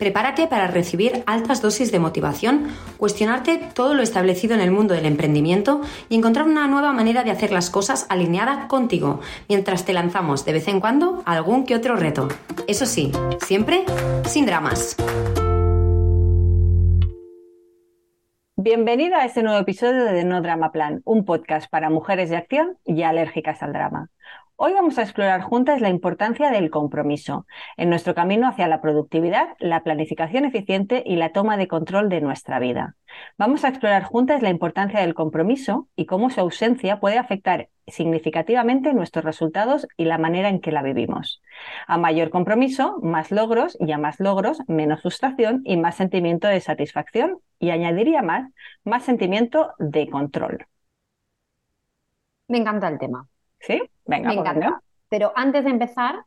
Prepárate para recibir altas dosis de motivación, cuestionarte todo lo establecido en el mundo del emprendimiento y encontrar una nueva manera de hacer las cosas alineada contigo, mientras te lanzamos de vez en cuando algún que otro reto. Eso sí, siempre sin dramas. Bienvenida a este nuevo episodio de No Drama Plan, un podcast para mujeres de acción y alérgicas al drama. Hoy vamos a explorar juntas la importancia del compromiso en nuestro camino hacia la productividad, la planificación eficiente y la toma de control de nuestra vida. Vamos a explorar juntas la importancia del compromiso y cómo su ausencia puede afectar significativamente nuestros resultados y la manera en que la vivimos. A mayor compromiso, más logros y a más logros, menos frustración y más sentimiento de satisfacción y añadiría más, más sentimiento de control. Me encanta el tema. ¿Sí? Venga, Me encanta. Pero antes de empezar,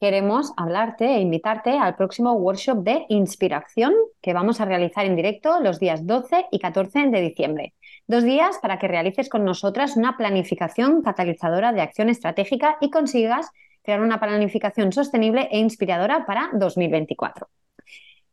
queremos hablarte e invitarte al próximo workshop de inspiración que vamos a realizar en directo los días 12 y 14 de diciembre. Dos días para que realices con nosotras una planificación catalizadora de acción estratégica y consigas crear una planificación sostenible e inspiradora para 2024.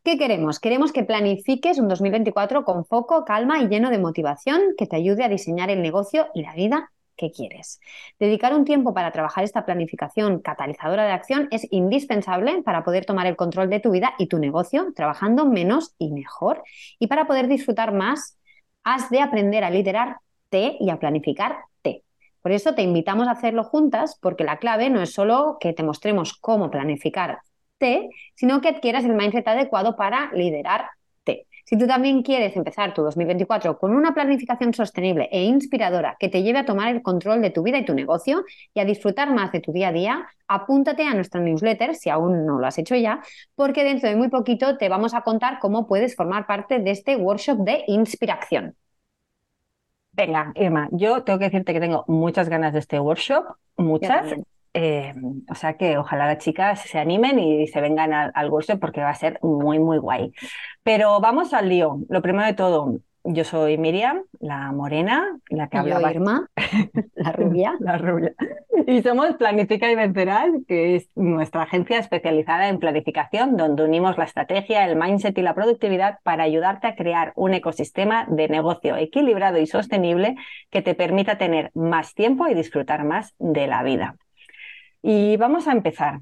¿Qué queremos? Queremos que planifiques un 2024 con foco, calma y lleno de motivación que te ayude a diseñar el negocio y la vida quieres. Dedicar un tiempo para trabajar esta planificación catalizadora de acción es indispensable para poder tomar el control de tu vida y tu negocio, trabajando menos y mejor. Y para poder disfrutar más, has de aprender a liderarte y a planificarte. Por eso te invitamos a hacerlo juntas, porque la clave no es solo que te mostremos cómo planificarte, sino que adquieras el mindset adecuado para liderar si tú también quieres empezar tu 2024 con una planificación sostenible e inspiradora que te lleve a tomar el control de tu vida y tu negocio y a disfrutar más de tu día a día, apúntate a nuestra newsletter si aún no lo has hecho ya, porque dentro de muy poquito te vamos a contar cómo puedes formar parte de este workshop de inspiración. Venga, Irma, yo tengo que decirte que tengo muchas ganas de este workshop, muchas. Eh, o sea que ojalá las chicas se animen y se vengan al, al workshop porque va a ser muy, muy guay. Pero vamos al lío. Lo primero de todo, yo soy Miriam, la morena, la que habla. Irma, la rubia. la rubia. Y somos Planifica y Vencerás, que es nuestra agencia especializada en planificación, donde unimos la estrategia, el mindset y la productividad para ayudarte a crear un ecosistema de negocio equilibrado y sostenible que te permita tener más tiempo y disfrutar más de la vida. Y vamos a empezar.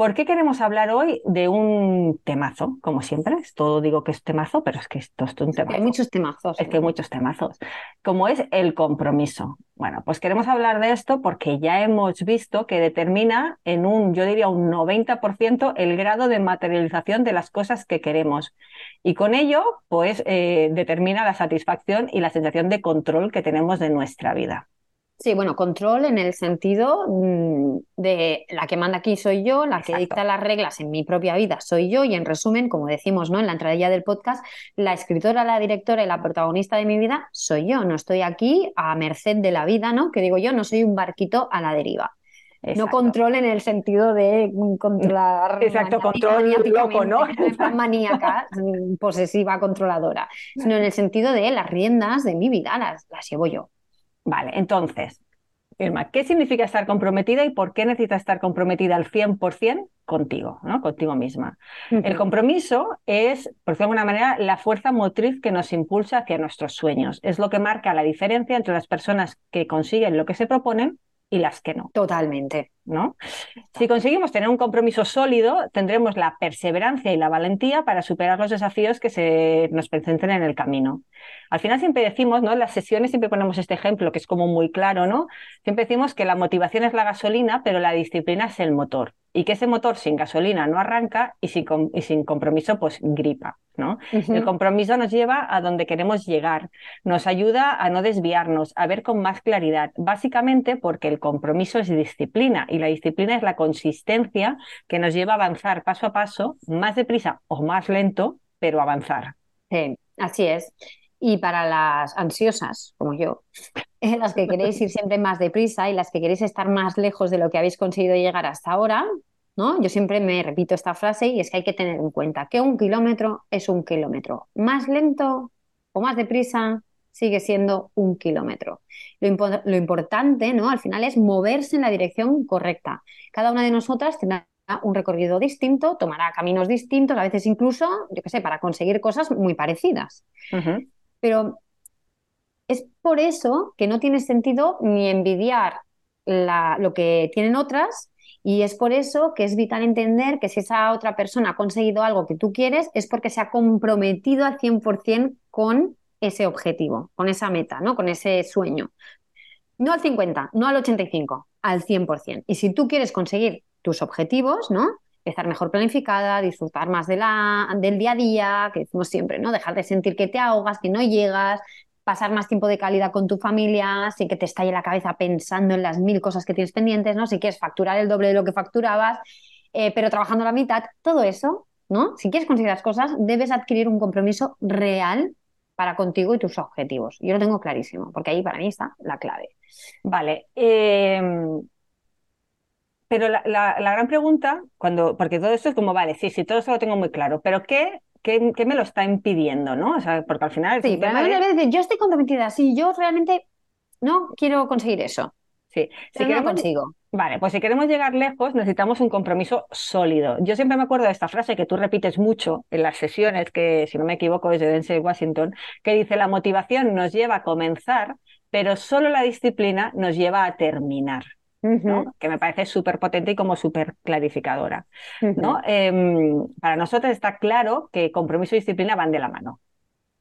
¿Por qué queremos hablar hoy de un temazo? Como siempre, todo digo que es temazo, pero es que esto es un temazo. Hay muchos temazos. Es que hay muchos temazos. Como es el compromiso. Bueno, pues queremos hablar de esto porque ya hemos visto que determina en un, yo diría un 90% el grado de materialización de las cosas que queremos. Y con ello, pues eh, determina la satisfacción y la sensación de control que tenemos de nuestra vida. Sí, bueno, control en el sentido mm, de la que manda aquí soy yo, la que dicta las reglas en mi propia vida soy yo y en resumen, como decimos ¿no? en la entradilla del podcast, la escritora, la directora y la protagonista de mi vida soy yo, no estoy aquí a merced de la vida, ¿no? Que digo yo, no soy un barquito a la deriva. No control en el sentido de controlar. Exacto, control loco, ¿no? maníaca, posesiva, controladora, sino en el sentido de las riendas de mi vida las, las llevo yo. Vale, entonces, Irma, ¿qué significa estar comprometida y por qué necesitas estar comprometida al 100% contigo, ¿no? contigo misma? El compromiso es, por decirlo de alguna manera, la fuerza motriz que nos impulsa hacia nuestros sueños. Es lo que marca la diferencia entre las personas que consiguen lo que se proponen y las que no. Totalmente. ¿no? Si conseguimos tener un compromiso sólido, tendremos la perseverancia y la valentía para superar los desafíos que se nos presenten en el camino. Al final siempre decimos, ¿no? En las sesiones siempre ponemos este ejemplo que es como muy claro, ¿no? Siempre decimos que la motivación es la gasolina, pero la disciplina es el motor. Y que ese motor sin gasolina no arranca y sin, y sin compromiso pues gripa, ¿no? El compromiso nos lleva a donde queremos llegar, nos ayuda a no desviarnos, a ver con más claridad, básicamente porque el compromiso es disciplina y la disciplina es la consistencia que nos lleva a avanzar paso a paso, más deprisa o más lento, pero avanzar. Sí, así es. Y para las ansiosas, como yo, las que queréis ir siempre más deprisa y las que queréis estar más lejos de lo que habéis conseguido llegar hasta ahora, ¿no? Yo siempre me repito esta frase y es que hay que tener en cuenta que un kilómetro es un kilómetro. Más lento o más deprisa sigue siendo un kilómetro. Lo, importante, ¿no? Al final es moverse en la dirección correcta. Cada una de nosotras tendrá un recorrido distinto, tomará caminos distintos, a veces incluso, yo qué sé, para conseguir cosas muy parecidas. Pero es por eso que no tiene sentido ni envidiar lo que tienen otras y es por eso que es vital entender que si esa otra persona ha conseguido algo que tú quieres es porque se ha comprometido al 100% con ese objetivo, con esa meta, ¿no? con ese sueño. No al 50, no al 85, al 100%. Y si tú quieres conseguir tus objetivos, ¿no? estar mejor planificada, disfrutar más de la, del día a día, que decimos siempre, ¿no? Dejar de sentir que te ahogas, que no llegas, pasar más tiempo de calidad con tu familia, sin que te estalle la cabeza pensando en las mil cosas que tienes pendientes, ¿no? Si quieres facturar el doble de lo que facturabas, eh, pero trabajando la mitad, todo eso, ¿no? Si quieres conseguir las cosas, debes adquirir un compromiso real para contigo y tus objetivos. Yo lo tengo clarísimo, porque ahí para mí está la clave. Vale. Em, pero la, gran pregunta, cuando, porque todo esto es como, vale, sí, sí, todo eso lo tengo muy claro, pero ¿qué, qué, me lo está impidiendo? ¿no? O sea, porque al final... Sí, pero yo estoy comprometida, sí, yo realmente no quiero conseguir eso. Sí, si no consigo. Vale, pues si queremos llegar lejos necesitamos un compromiso sólido. Yo siempre me acuerdo de esta frase que tú repites mucho en las sesiones, que si no me equivoco es de Denzel Washington, que dice la motivación nos lleva a comenzar, pero solo la disciplina nos lleva a terminar que me parece súper potente y como súper clarificadora. ¿no? Em, para nosotros está claro que compromiso y disciplina van de la mano.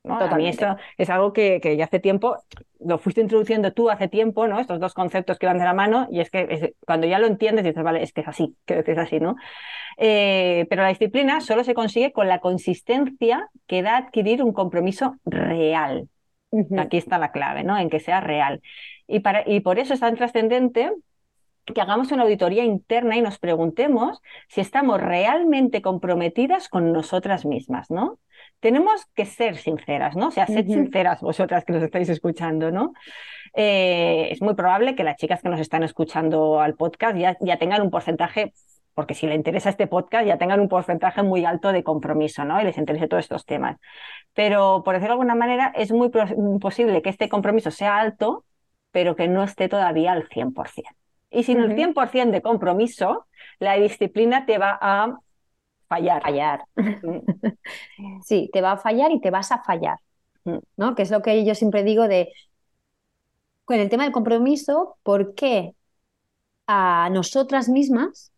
¿no? A mí esto es algo que, ya hace tiempo, lo fuiste introduciendo tú hace tiempo, ¿no? Estos dos conceptos que van de la mano, y es que cuando ya lo entiendes dices, vale, es que es así, que es así, ¿no? Eh, pero la disciplina solo se consigue con la consistencia que da adquirir un compromiso real. Aquí está la clave, ¿no? En que sea real. Y, para, y por eso es tan trascendente que hagamos una auditoría interna y nos preguntemos si estamos realmente comprometidas con nosotras mismas, ¿no? Tenemos que ser sinceras, ¿no? O sea, sed sinceras vosotras que nos estáis escuchando, ¿no? Eh, es muy probable que las chicas que nos están escuchando al podcast ya, ya tengan un porcentaje porque si les interesa este podcast ya tengan un porcentaje muy alto de compromiso, ¿no? Y les interese todos estos temas. Pero, por decirlo de alguna manera, es muy posible que este compromiso sea alto, pero que no esté todavía al 100%. Y sin el 100% de compromiso, la disciplina te va a fallar. Fallar. Mm. sí, te va a fallar y te vas a fallar. Mm. ¿no? Que es lo que yo siempre digo de, con el tema del compromiso, ¿por qué a nosotras mismas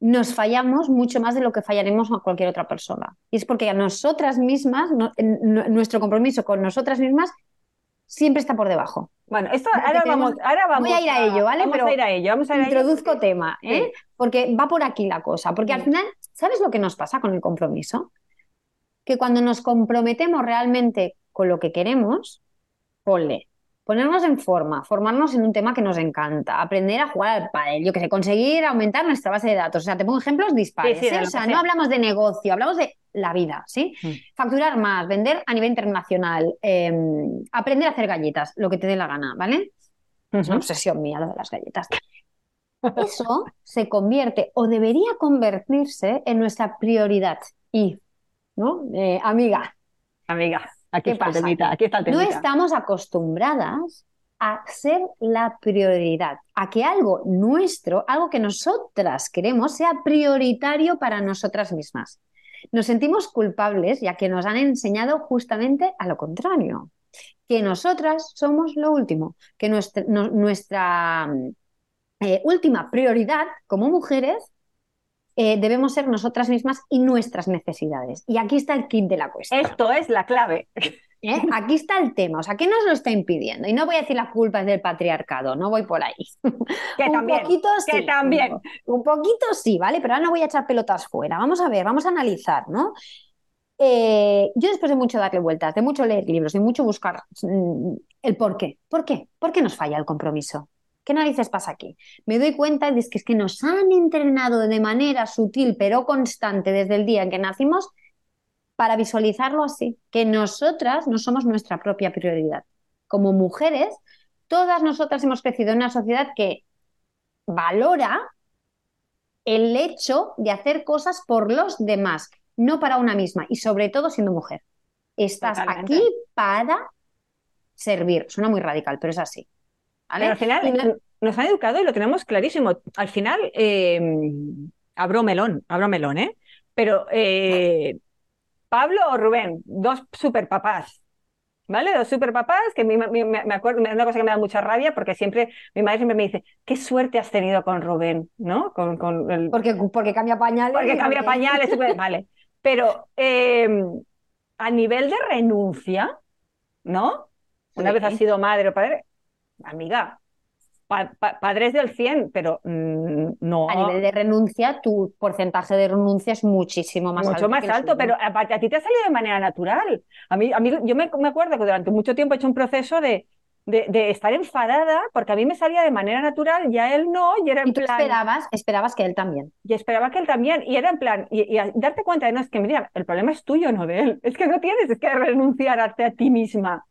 nos fallamos mucho más de lo que fallaremos a cualquier otra persona? Y es porque a nosotras mismas, nuestro compromiso con nosotras mismas siempre está por debajo. Bueno, esto ahora vamos, ahora vamos. Voy a ir a, ello, ¿vale? Vamos a ir a ello, vamos a introduzco tema, ¿eh? Porque va por aquí la cosa. Porque al final, ¿sabes lo que nos pasa con el compromiso? Que cuando nos comprometemos realmente con lo que queremos, ponle, ponernos en forma, formarnos en un tema que nos encanta, aprender a jugar al pádel, yo que sé, conseguir aumentar nuestra base de datos. O sea, te pongo ejemplos dispares. ¿eh? O sea, no hablamos de negocio, hablamos de la vida, ¿sí? Mm. Facturar más, vender a nivel internacional, em, aprender a hacer galletas, lo que te dé la gana, ¿vale? Es una obsesión mía lo de las galletas. Eso se convierte o debería convertirse en nuestra prioridad. Y, ¿no? Eh, amiga. Amiga, aquí está, el aquí está el No estamos acostumbradas a ser la prioridad, a que algo nuestro, algo que nosotras queremos, sea prioritario para nosotras mismas. Nos sentimos culpables ya que nos han enseñado justamente a lo contrario, que nosotras somos lo último, que nuestra, eh, última prioridad como mujeres eh, debemos ser nosotras mismas y nuestras necesidades. Y aquí está el kit de la cuestión. Esto es la clave. ¿Eh? Aquí está el tema, o sea, ¿qué nos lo está impidiendo? Y no voy a decir la culpa es del patriarcado, no voy por ahí. Que un también, poquito que sí, también. Un, un poquito sí, ¿vale? Pero ahora no voy a echar pelotas fuera. Vamos a ver, vamos a analizar, ¿no? Eh, yo después de mucho darle vueltas, de mucho leer libros, de mucho buscar mm, el por qué, ¿por qué? ¿Por qué nos falla el compromiso? ¿Qué narices pasa aquí? Me doy cuenta de que es que nos han entrenado de manera sutil pero constante desde el día en que nacimos para visualizarlo así, que nosotras no somos nuestra propia prioridad. Como mujeres, todas nosotras hemos crecido en una sociedad que valora el hecho de hacer cosas por los demás, no para una misma, y sobre todo siendo mujer. Estás Totalmente. aquí para servir. Suena muy radical, pero es así. ¿Vale? Pero al final no- nos han educado y lo tenemos clarísimo. Al final, eh, abro melón, abro melón, ¿eh? Pero eh, Pablo o Rubén, dos superpapás, ¿vale? Dos superpapás que mi- mi- me, acuerdo, una cosa que me da mucha rabia porque siempre, mi madre siempre me dice, qué suerte has tenido con Rubén, ¿no? Con, con el, porque, porque cambia pañales. porque cambia porque- pañales, vale. Pero eh, a nivel de renuncia, ¿no? Una Sí. vez has sido madre o padre, amiga, pa- pa- padres del 100, pero mm, no. A nivel de renuncia, tu porcentaje de renuncia es muchísimo más mucho alto. más que el alto, suyo. pero aparte a ti te ha salido de manera natural. A mí, a mí yo me, me acuerdo que durante mucho tiempo he hecho un proceso de, de, de estar enfadada porque a mí me salía de manera natural y a él no, y era en Y tú plan. esperabas, esperabas que él también. Y esperaba que él también, y era en plan, y, y a- darte cuenta de no, es que mira, el problema es tuyo, no de él. Es que no tienes es que renunciar a a ti misma.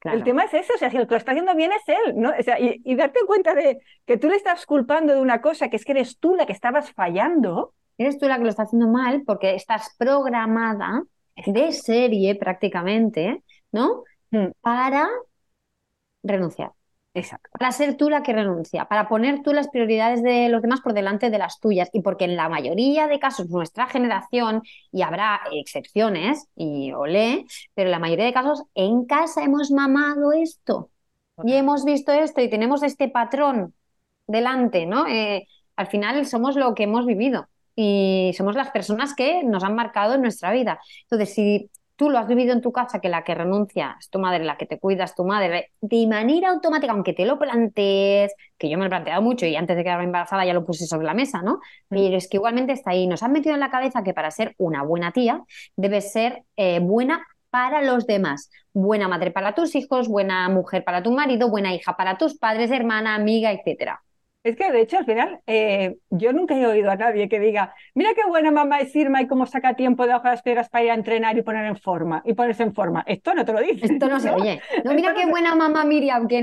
Claro. El tema es ese, o sea, si el que lo está haciendo bien es él, ¿no? O sea, y, y darte cuenta de que tú le estás culpando de una cosa, que es que eres tú la que estabas fallando. Eres tú la que lo está haciendo mal porque estás programada de serie prácticamente, ¿no? Mm. Para renunciar. Exacto. Para ser tú la que renuncia, para poner tú las prioridades de los demás por delante de las tuyas. Y porque en la mayoría de casos, nuestra generación, y habrá excepciones, y olé, pero en la mayoría de casos, en casa hemos mamado esto. Y hemos visto esto y tenemos este patrón delante, ¿no? Eh, al final somos lo que hemos vivido y somos las personas que nos han marcado en nuestra vida. Entonces, si tú lo has vivido en tu casa, que la que renuncia es tu madre, la que te cuida es tu madre, de manera automática, aunque te lo plantees, que yo me lo he planteado mucho y antes de quedarme embarazada ya lo puse sobre la mesa, ¿no? Pero es que igualmente está ahí. Nos han metido en la cabeza que para ser una buena tía debes ser eh, buena para los demás. Buena madre para tus hijos, buena mujer para tu marido, buena hija para tus padres, hermana, amiga, etcétera. Es que de hecho al final eh, yo nunca he oído a nadie que diga, mira qué buena mamá es Irma y cómo saca tiempo de las piedras para ir a entrenar y poner en forma y ponerse en forma. Esto no te lo dice. Esto no se oye. No, mira Esto qué no buena mamá Miriam, que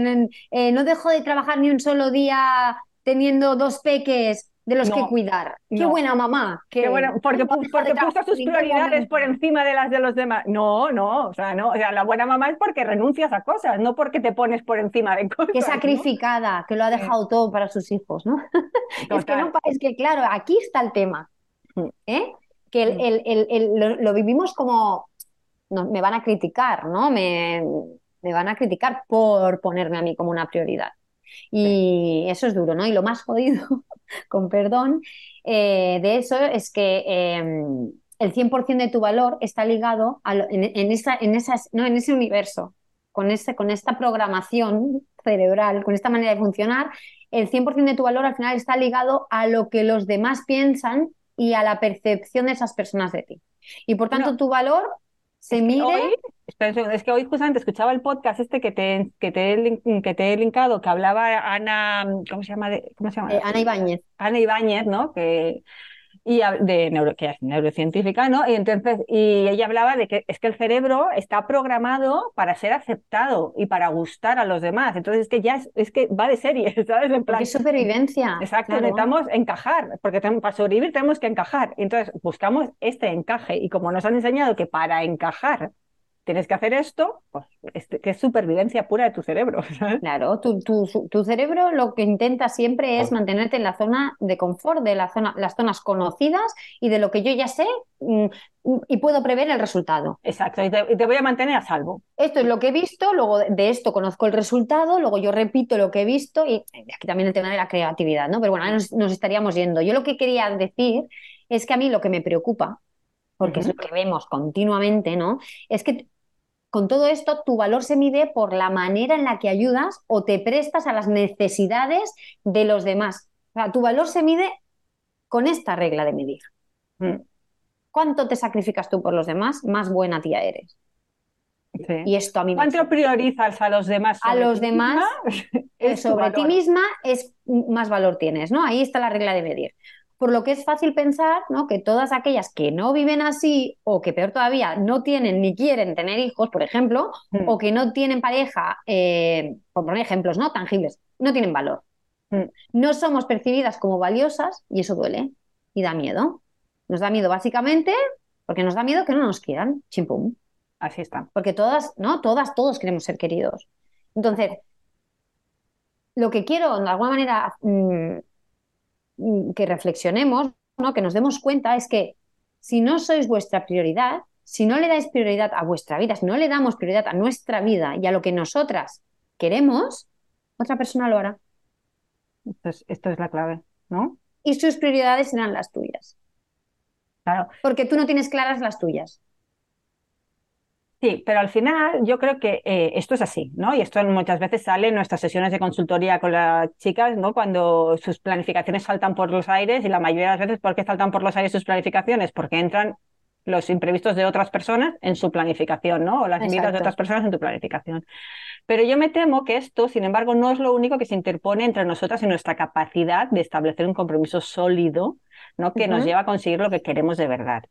eh, no dejó de trabajar ni un solo día teniendo dos peques de los No, que cuidar. Qué no. buena mamá. Que Qué bueno, porque, porque puso sus prioridades por encima de las de los demás. No, no, o sea, no, o sea, la buena mamá es porque renuncias a cosas, no porque te pones por encima de cosas. Qué ¿no? sacrificada, que lo ha dejado todo para sus hijos, ¿no? Es que, no, es que claro, aquí está el tema. ¿eh? Que el- el- el- el- lo, lo vivimos como, no, me van a criticar, ¿no? Me, me van a criticar por ponerme a mí como una prioridad. Y eso es duro, ¿no? Y lo más jodido, con perdón, eh, de eso es que eh, el 100% de tu valor está ligado a lo- en, en esa, en, esas, no, en ese universo, con, ese, con esta programación cerebral, con esta manera de funcionar, el 100% de tu valor al final está ligado a lo que los demás piensan y a la percepción de esas personas de ti. Y por tanto, No. tu valor se mide. hoy, es que hoy justamente escuchaba el podcast este que te, que te, que te he linkado, que hablaba Ana, ¿cómo se llama? de- ¿Cómo se llama? eh, Ana Ibáñez. Ana Ibáñez, ¿no? Que, y de neuro, que es neurocientífica, ¿no? Y entonces, y ella hablaba de que es que el cerebro está programado para ser aceptado y para gustar a los demás. Entonces es que ya es, es que va de serie, ¿sabes? En plan, Porque es supervivencia. exacto, claro. necesitamos encajar, porque tenemos- para sobrevivir tenemos que encajar. Entonces buscamos este encaje. Y como nos han enseñado que para encajar tienes que hacer esto, pues que es supervivencia pura de tu cerebro. Claro, tu, tu, cerebro lo que intenta siempre es mantenerte en la zona de confort, de la zona, las zonas conocidas y de lo que yo ya sé mm, y puedo prever el resultado. Exacto, y te, voy a mantener a salvo. Esto es lo que he visto, luego de esto conozco el resultado, luego yo repito lo que he visto y aquí también el tema de la creatividad, ¿no? Pero bueno, nos, nos estaríamos yendo. Yo lo que quería decir es que a mí lo que me preocupa porque es lo que vemos continuamente, ¿no? Es que con todo esto, tu valor se mide por la manera en la que ayudas o te prestas a las necesidades de los demás. O sea, tu valor se mide con esta regla de medir. Mm. ¿Cuánto te sacrificas tú por los demás? Más buena tía eres. Y esto a mí ¿Cuánto priorizas a los demás? A los demás sobre ti misma es más valor tienes, ¿no? Ahí está la regla de medir. Por lo que es fácil pensar ¿no? que todas aquellas que no viven así o que peor todavía no tienen ni quieren tener hijos, por ejemplo, mm. o que no tienen pareja, eh, por poner ejemplos no tangibles, no tienen valor. Mm. No somos percibidas como valiosas y eso duele y da miedo. Nos da miedo básicamente porque nos da miedo que no nos quieran, chimpum. Así está. Porque todas, ¿no? Todas, todos queremos ser queridos. Entonces, lo que quiero de alguna manera mm, que reflexionemos, ¿no? que nos demos cuenta, es que si no sois vuestra prioridad, si no le dais prioridad a vuestra vida, si no le damos prioridad a nuestra vida y a lo que nosotras queremos, otra persona lo hará. Esto es, la clave, ¿no? Y sus prioridades serán las tuyas. Claro. Porque tú no tienes claras las tuyas. Sí, pero al final yo creo que eh, esto es así, ¿no? Y esto muchas veces sale en nuestras sesiones de consultoría con las chicas, ¿no? Cuando sus planificaciones saltan por los aires y la mayoría de las veces, ¿por qué saltan por los aires sus planificaciones? Porque entran los imprevistos de otras personas en su planificación, ¿no? O las medidas de otras personas en tu planificación. Pero yo me temo que esto, sin embargo, no es lo único que se interpone entre nosotras y nuestra capacidad de establecer un compromiso sólido, ¿no? Que nos lleva a conseguir lo que queremos de verdad.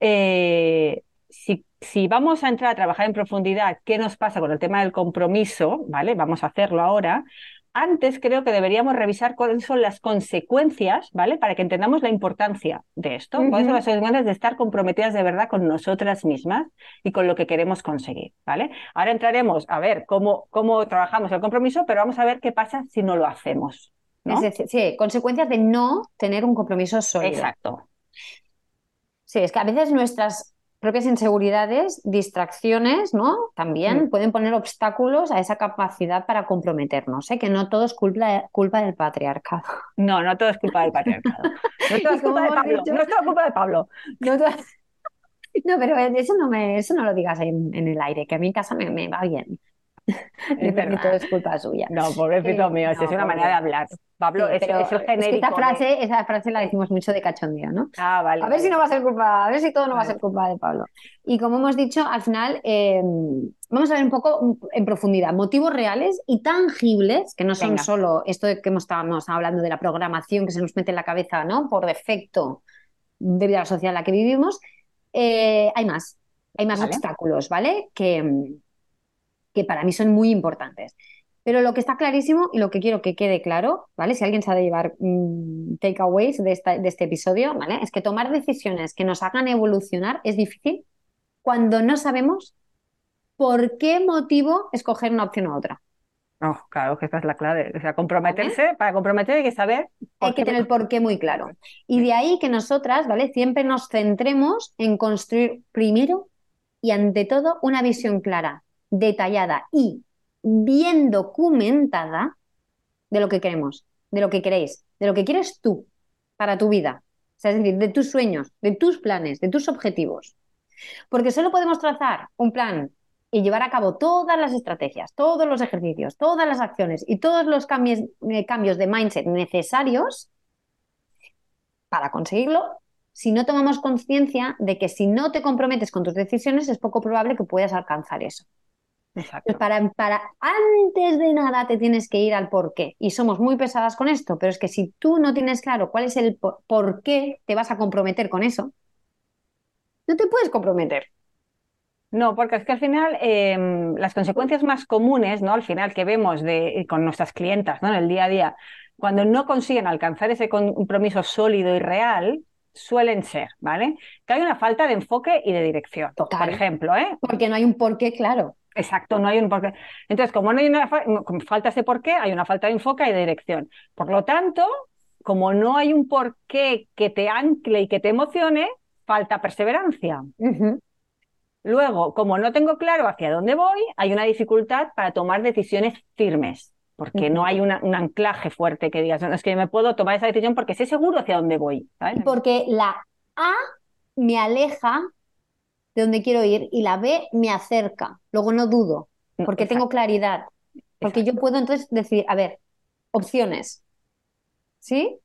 Eh, si si vamos a entrar a trabajar en profundidad qué nos pasa con el tema del compromiso, ¿vale? Vamos a hacerlo ahora. Antes creo que deberíamos revisar cuáles son las consecuencias, ¿vale? Para que entendamos la importancia de esto, cuáles son las consecuencias de estar comprometidas de verdad con nosotras mismas y con lo que queremos conseguir, ¿vale? Ahora entraremos a ver cómo, cómo trabajamos el compromiso, pero vamos a ver qué pasa si no lo hacemos. Es decir, sí, consecuencias de no tener un compromiso sólido. Exacto. Sí, es que a veces nuestras propias inseguridades, distracciones, ¿no? También mm. pueden poner obstáculos a esa capacidad para comprometernos, ¿eh? que no todo es culpa, culpa del patriarcado. No, no todo es culpa del patriarcado. No todo es culpa de Pablo. No es todo culpa de Pablo. No, pero eso no, me, eso no lo digas en, el aire, que a mi casa me, me va bien. Es todo es culpa suya. No, pobrecito mío, es una manera de hablar. Pablo, es, genérico. esta frase, esa frase la decimos mucho de cachondeo, ¿no? Ah, vale. A ver si no va a ser culpa, a ver si todo no va a ser culpa de Pablo. Y como hemos dicho, al final eh, vamos a ver un poco en profundidad motivos reales y tangibles, que no son solo esto de que estamos hablando de la programación que se nos mete en la cabeza, ¿no? Por defecto, debido a la sociedad en la que vivimos. Eh, hay más, hay más obstáculos, ¿vale? Que, que para mí son muy importantes. Pero lo que está clarísimo y lo que quiero que quede claro, ¿vale? Si alguien sabe llevar mm, takeaways de, de este episodio, ¿vale? Es que tomar decisiones que nos hagan evolucionar es difícil cuando no sabemos por qué motivo escoger una opción u otra. Oh, claro, que esta es la clave. O sea, comprometerse, para comprometer hay que saber. Hay que tener el porqué muy claro. Y de ahí que nosotras, ¿vale? Siempre nos centremos en construir primero y ante todo una visión clara, detallada y bien documentada de lo que queremos, de lo que queréis, de lo que quieres tú para tu vida. Es decir, de tus sueños, de tus planes, de tus objetivos. Porque solo podemos trazar un plan y llevar a cabo todas las estrategias, todos los ejercicios, todas las acciones y todos los cambios, eh, cambios de mindset necesarios para conseguirlo si no tomamos conciencia de que si no te comprometes con tus decisiones es poco probable que puedas alcanzar eso. Para, para, antes de nada te tienes que ir al por qué. Y somos muy pesadas con esto, pero es que si tú no tienes claro cuál es el por, qué te vas a comprometer con eso, no te puedes comprometer. No, porque es que al final em, las consecuencias más comunes, ¿no? Al final que vemos de, con nuestras clientas, ¿no? En el día a día, cuando no consiguen alcanzar ese compromiso sólido y real, suelen ser, ¿vale? Que hay una falta de enfoque y de dirección. Total. Por ejemplo, ¿eh? Porque no hay un porqué claro. Exacto, no hay un porqué. Entonces, como no hay una falta ese porqué, hay una falta de enfoque y de dirección. Por lo tanto, como no hay un porqué que te ancle y que te emocione, falta perseverancia. Luego, como no tengo claro hacia dónde voy, hay una dificultad para tomar decisiones firmes, porque no hay una- un anclaje fuerte que digas, "No, es que me puedo tomar esa decisión porque sé seguro hacia dónde voy. ¿sabes? Porque la A me aleja de donde quiero ir y la B me acerca. Luego no dudo, porque exacto, tengo claridad. Porque yo puedo entonces decidir, a ver, opciones. ¿Sí?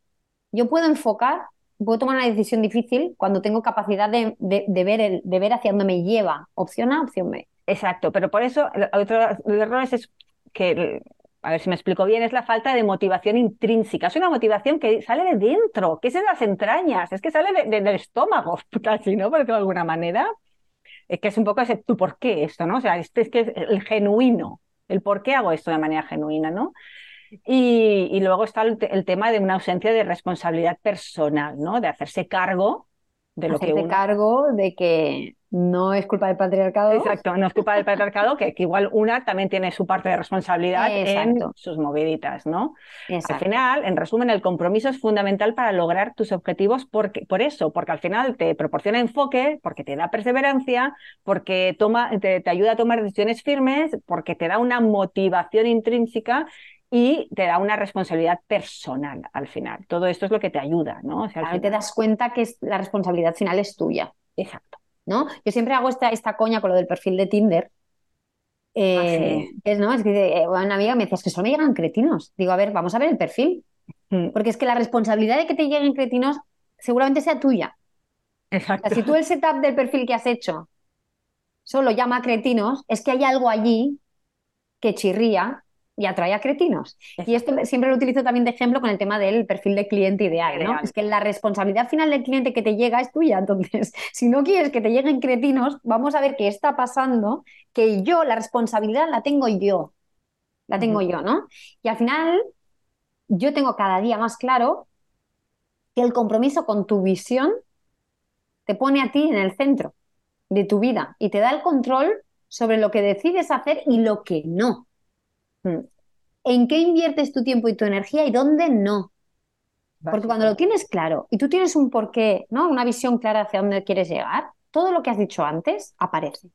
Yo puedo enfocar, puedo tomar una decisión difícil cuando tengo capacidad de, de- de ver, el, de ver hacia dónde me lleva. Opción A, opción B. Exacto, pero por eso el- otro de los errores es que, a ver si me explico bien, es la falta de motivación intrínseca. Es una motivación que sale de dentro, que es de las entrañas, es que sale de- de- del estómago, casi, ¿no? Por decirlo de alguna manera. Es que es un poco ese, ¿tú por qué esto, no? O sea, este es que es el genuino, el por qué hago esto de manera genuina, ¿no? Y, y luego está el, te- el tema de una ausencia de responsabilidad personal, ¿no? De hacerse cargo de lo que uno... cargo de que no es culpa del patriarcado. Exacto, no es culpa del patriarcado, que, que igual una también tiene su parte de responsabilidad en sus moviditas, ¿no? Al final, en resumen, el compromiso es fundamental para lograr tus objetivos porque, por eso, porque al final te proporciona enfoque, porque te da perseverancia, porque toma, te, te ayuda a tomar decisiones firmes, porque te da una motivación intrínseca y te da una responsabilidad personal al final. Todo esto es lo que te ayuda, ¿no? O sea, al te das cuenta que la responsabilidad final es tuya. Exacto. ¿No? Yo siempre hago esta, esta coña con lo del perfil de Tinder. Eh, es, ¿no? es que eh, una amiga me decía, es que solo me llegan cretinos. Digo, a ver, vamos a ver el perfil. Mm, Porque es que la responsabilidad de que te lleguen cretinos seguramente sea tuya. O Exacto. sea, si tú el setup del perfil que has hecho solo llama a cretinos, es que hay algo allí que chirría y atrae a cretinos. Y esto siempre lo utilizo también de ejemplo con el tema del perfil de cliente ideal, ¿no? Ideal. Es que la responsabilidad final del cliente que te llega es tuya. Entonces, si no quieres que te lleguen cretinos, vamos a ver qué está pasando, que yo, la responsabilidad la tengo yo. La tengo yo, ¿no? Y al final, yo tengo cada día más claro que el compromiso con tu visión te pone a ti en el centro de tu vida y te da el control sobre lo que decides hacer y lo que no. Mm. ¿En qué inviertes tu tiempo y tu energía y dónde no? Porque cuando lo tienes claro y tú tienes un porqué, ¿no? Una visión clara hacia dónde quieres llegar, todo lo que has dicho antes aparece.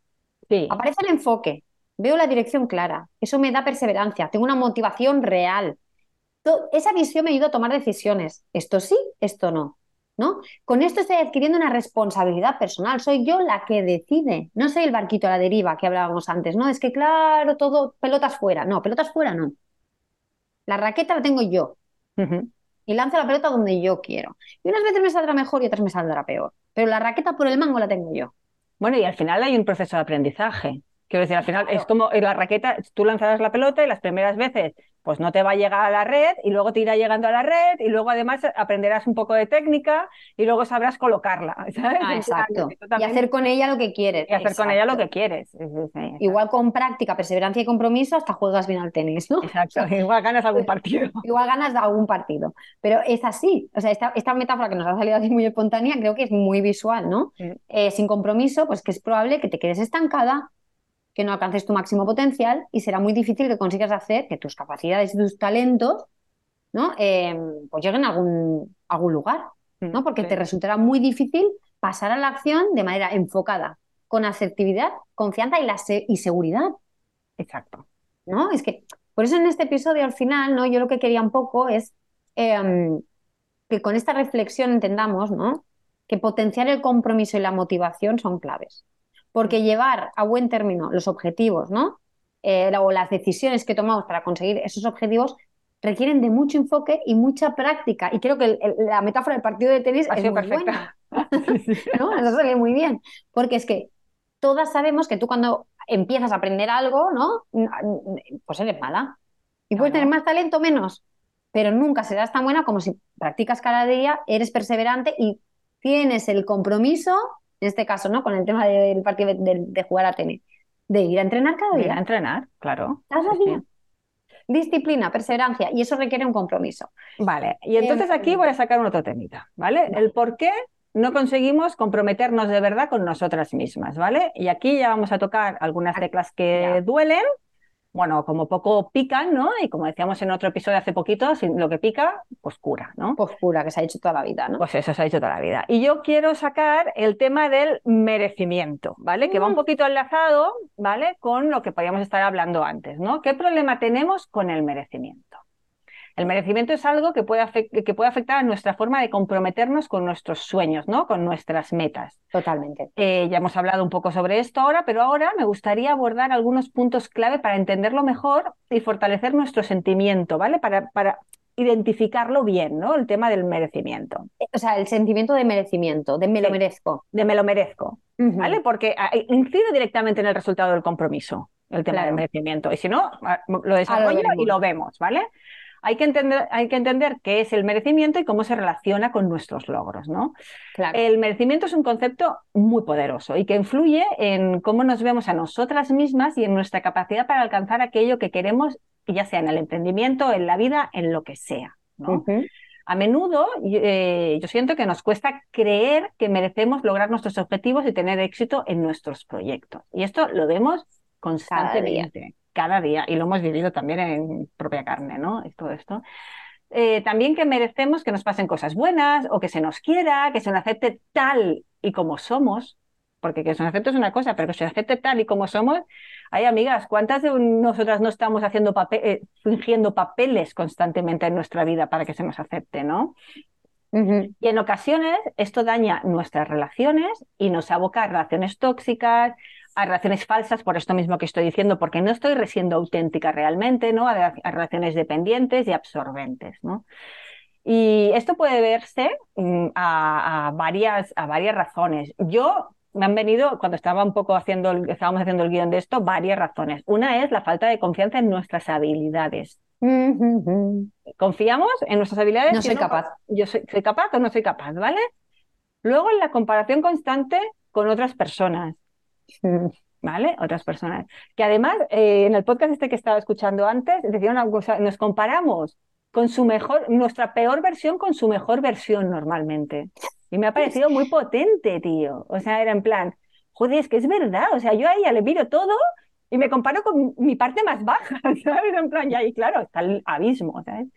Sí. Aparece el enfoque, veo la dirección clara, eso me da perseverancia, tengo una motivación real. Esa visión me ayuda a tomar decisiones. Esto sí, esto no. ¿No? Con esto estoy adquiriendo una responsabilidad personal. Soy yo la que decide. No soy el barquito a la deriva que hablábamos antes. No, es que claro, todo pelotas fuera. No, pelotas fuera no. La raqueta la tengo yo y lanzo la pelota donde yo quiero. Y unas veces me saldrá mejor y otras me saldrá peor. Pero la raqueta por el mango la tengo yo. Bueno, y al final hay un proceso de aprendizaje. Quiero decir, al final Claro. es como la raqueta, tú lanzarás la pelota y las primeras veces pues no te va a llegar a la red y luego te irá llegando a la red y luego además aprenderás un poco de técnica y luego sabrás colocarla, ¿sabes? Ah, exacto. Y hacer con ella lo que quieres. y hacer con ella lo que quieres. Sí, sí, sí, Igual con práctica, perseverancia y compromiso hasta juegas bien al tenis, ¿no? Exacto, igual ganas algún partido. Igual ganas algún partido. Pero es así. O sea, esta, esta metáfora que nos ha salido así muy espontánea creo que es muy visual, ¿no? Sí. Eh, sin compromiso, pues que es probable que te quedes estancada, que no alcances tu máximo potencial y será muy difícil que consigas hacer que tus capacidades y tus talentos, ¿no? Eh, pues lleguen a algún, a algún lugar, ¿no? Porque Sí. te resultará muy difícil pasar a la acción de manera enfocada, con asertividad, confianza y, la se- y seguridad. Exacto. ¿no? Es que, por eso en este episodio al final, ¿no? Yo lo que quería un poco es em, que con esta reflexión entendamos, ¿no? Que potenciar el compromiso y la motivación son claves. Porque llevar a buen término los objetivos, ¿no? Eh, o las decisiones que tomamos para conseguir esos objetivos requieren de mucho enfoque y mucha práctica. Y creo que el- el- la metáfora del partido de tenis Ha es sido muy perfecta. buena. Sí, sí. ¿no? Eso sale muy bien. Porque es que todas sabemos que tú cuando empiezas a aprender algo, ¿no? Pues eres mala. Y puedes tener más talento o menos, pero nunca serás tan buena como si practicas cada día, eres perseverante y tienes el compromiso, en este caso, ¿no? Con el tema del partido de, de- jugar a tenis, de ir a entrenar cada Ir a día. entrenar, claro. Cada Sí, sí. día. Disciplina, perseverancia, y eso requiere un compromiso. Vale, y entonces aquí voy a sacar un otro temita, ¿vale? El por qué no conseguimos comprometernos de verdad con nosotras mismas, ¿vale? Y aquí ya vamos a tocar algunas teclas que duelen, bueno, como poco pican, ¿no? Y como decíamos en otro episodio hace poquito, lo que pica, pues cura, ¿no? Pues cura, que se ha hecho toda la vida, ¿no? Pues eso se ha hecho toda la vida. Y yo quiero sacar el tema del merecimiento, ¿vale? Que va un mm. poquito enlazado, ¿vale? Con lo que podíamos estar hablando antes, ¿no? ¿Qué problema tenemos con el merecimiento? El merecimiento es algo que puede, que puede afectar a nuestra forma de comprometernos con nuestros sueños, ¿no? Con nuestras metas. Totalmente. Eh, ya hemos hablado un poco sobre esto ahora, pero ahora me gustaría abordar algunos puntos clave para entenderlo mejor y fortalecer nuestro sentimiento, ¿vale? Para, para identificarlo bien, ¿no? El tema del merecimiento. O sea, el sentimiento de merecimiento, de me lo merezco. De me lo merezco, ¿vale? Porque ah, incide directamente en el resultado del compromiso, el tema del merecimiento. Y si no, ah, lo desarrollo y lo vemos, ¿vale? Hay que entender, hay que entender qué es el merecimiento y cómo se relaciona con nuestros logros, ¿no? El merecimiento es un concepto muy poderoso y que influye en cómo nos vemos a nosotras mismas y en nuestra capacidad para alcanzar aquello que queremos, ya sea en el emprendimiento, en la vida, en lo que sea, A menudo eh, yo siento que nos cuesta creer que merecemos lograr nuestros objetivos y tener éxito en nuestros proyectos. Y esto lo vemos constantemente cada día y lo hemos vivido también en propia carne, ¿no? todo esto. Eh, también que merecemos que nos pasen cosas buenas o que se nos quiera, que se nos acepte tal y como somos, porque que se nos acepte es una cosa, pero que se nos acepte tal y como somos. Hay amigas, ¿cuántas de nosotras no estamos haciendo papel, eh, fingiendo papeles constantemente en nuestra vida para que se nos acepte, ¿no? Y en ocasiones esto daña nuestras relaciones y nos aboca a relaciones tóxicas, a relaciones falsas por esto mismo que estoy diciendo, porque no estoy siendo auténtica realmente, ¿no? A, relaciones dependientes y absorbentes, ¿no? Y esto puede verse mm, a, varias, a varias razones. Yo me han venido, cuando estaba un poco haciendo, estábamos haciendo el guion de esto, varias razones. Una es la falta de confianza en nuestras habilidades. ¿Confiamos en nuestras habilidades? No soy capaz. Yo soy, soy capaz o no soy capaz, ¿vale? Luego en la comparación constante con otras personas. ¿Vale? Otras personas. Que además, eh, en el podcast este que estaba escuchando antes, decía una cosa, nos comparamos con su mejor, nuestra peor versión con su mejor versión normalmente. Y me ha parecido muy potente, tío. O sea, era en plan, joder, es que es verdad. O sea, yo a ella le miro todo y me comparo con mi parte más baja, ¿sabes? En plan, ya, y claro, está el abismo, ¿sabes?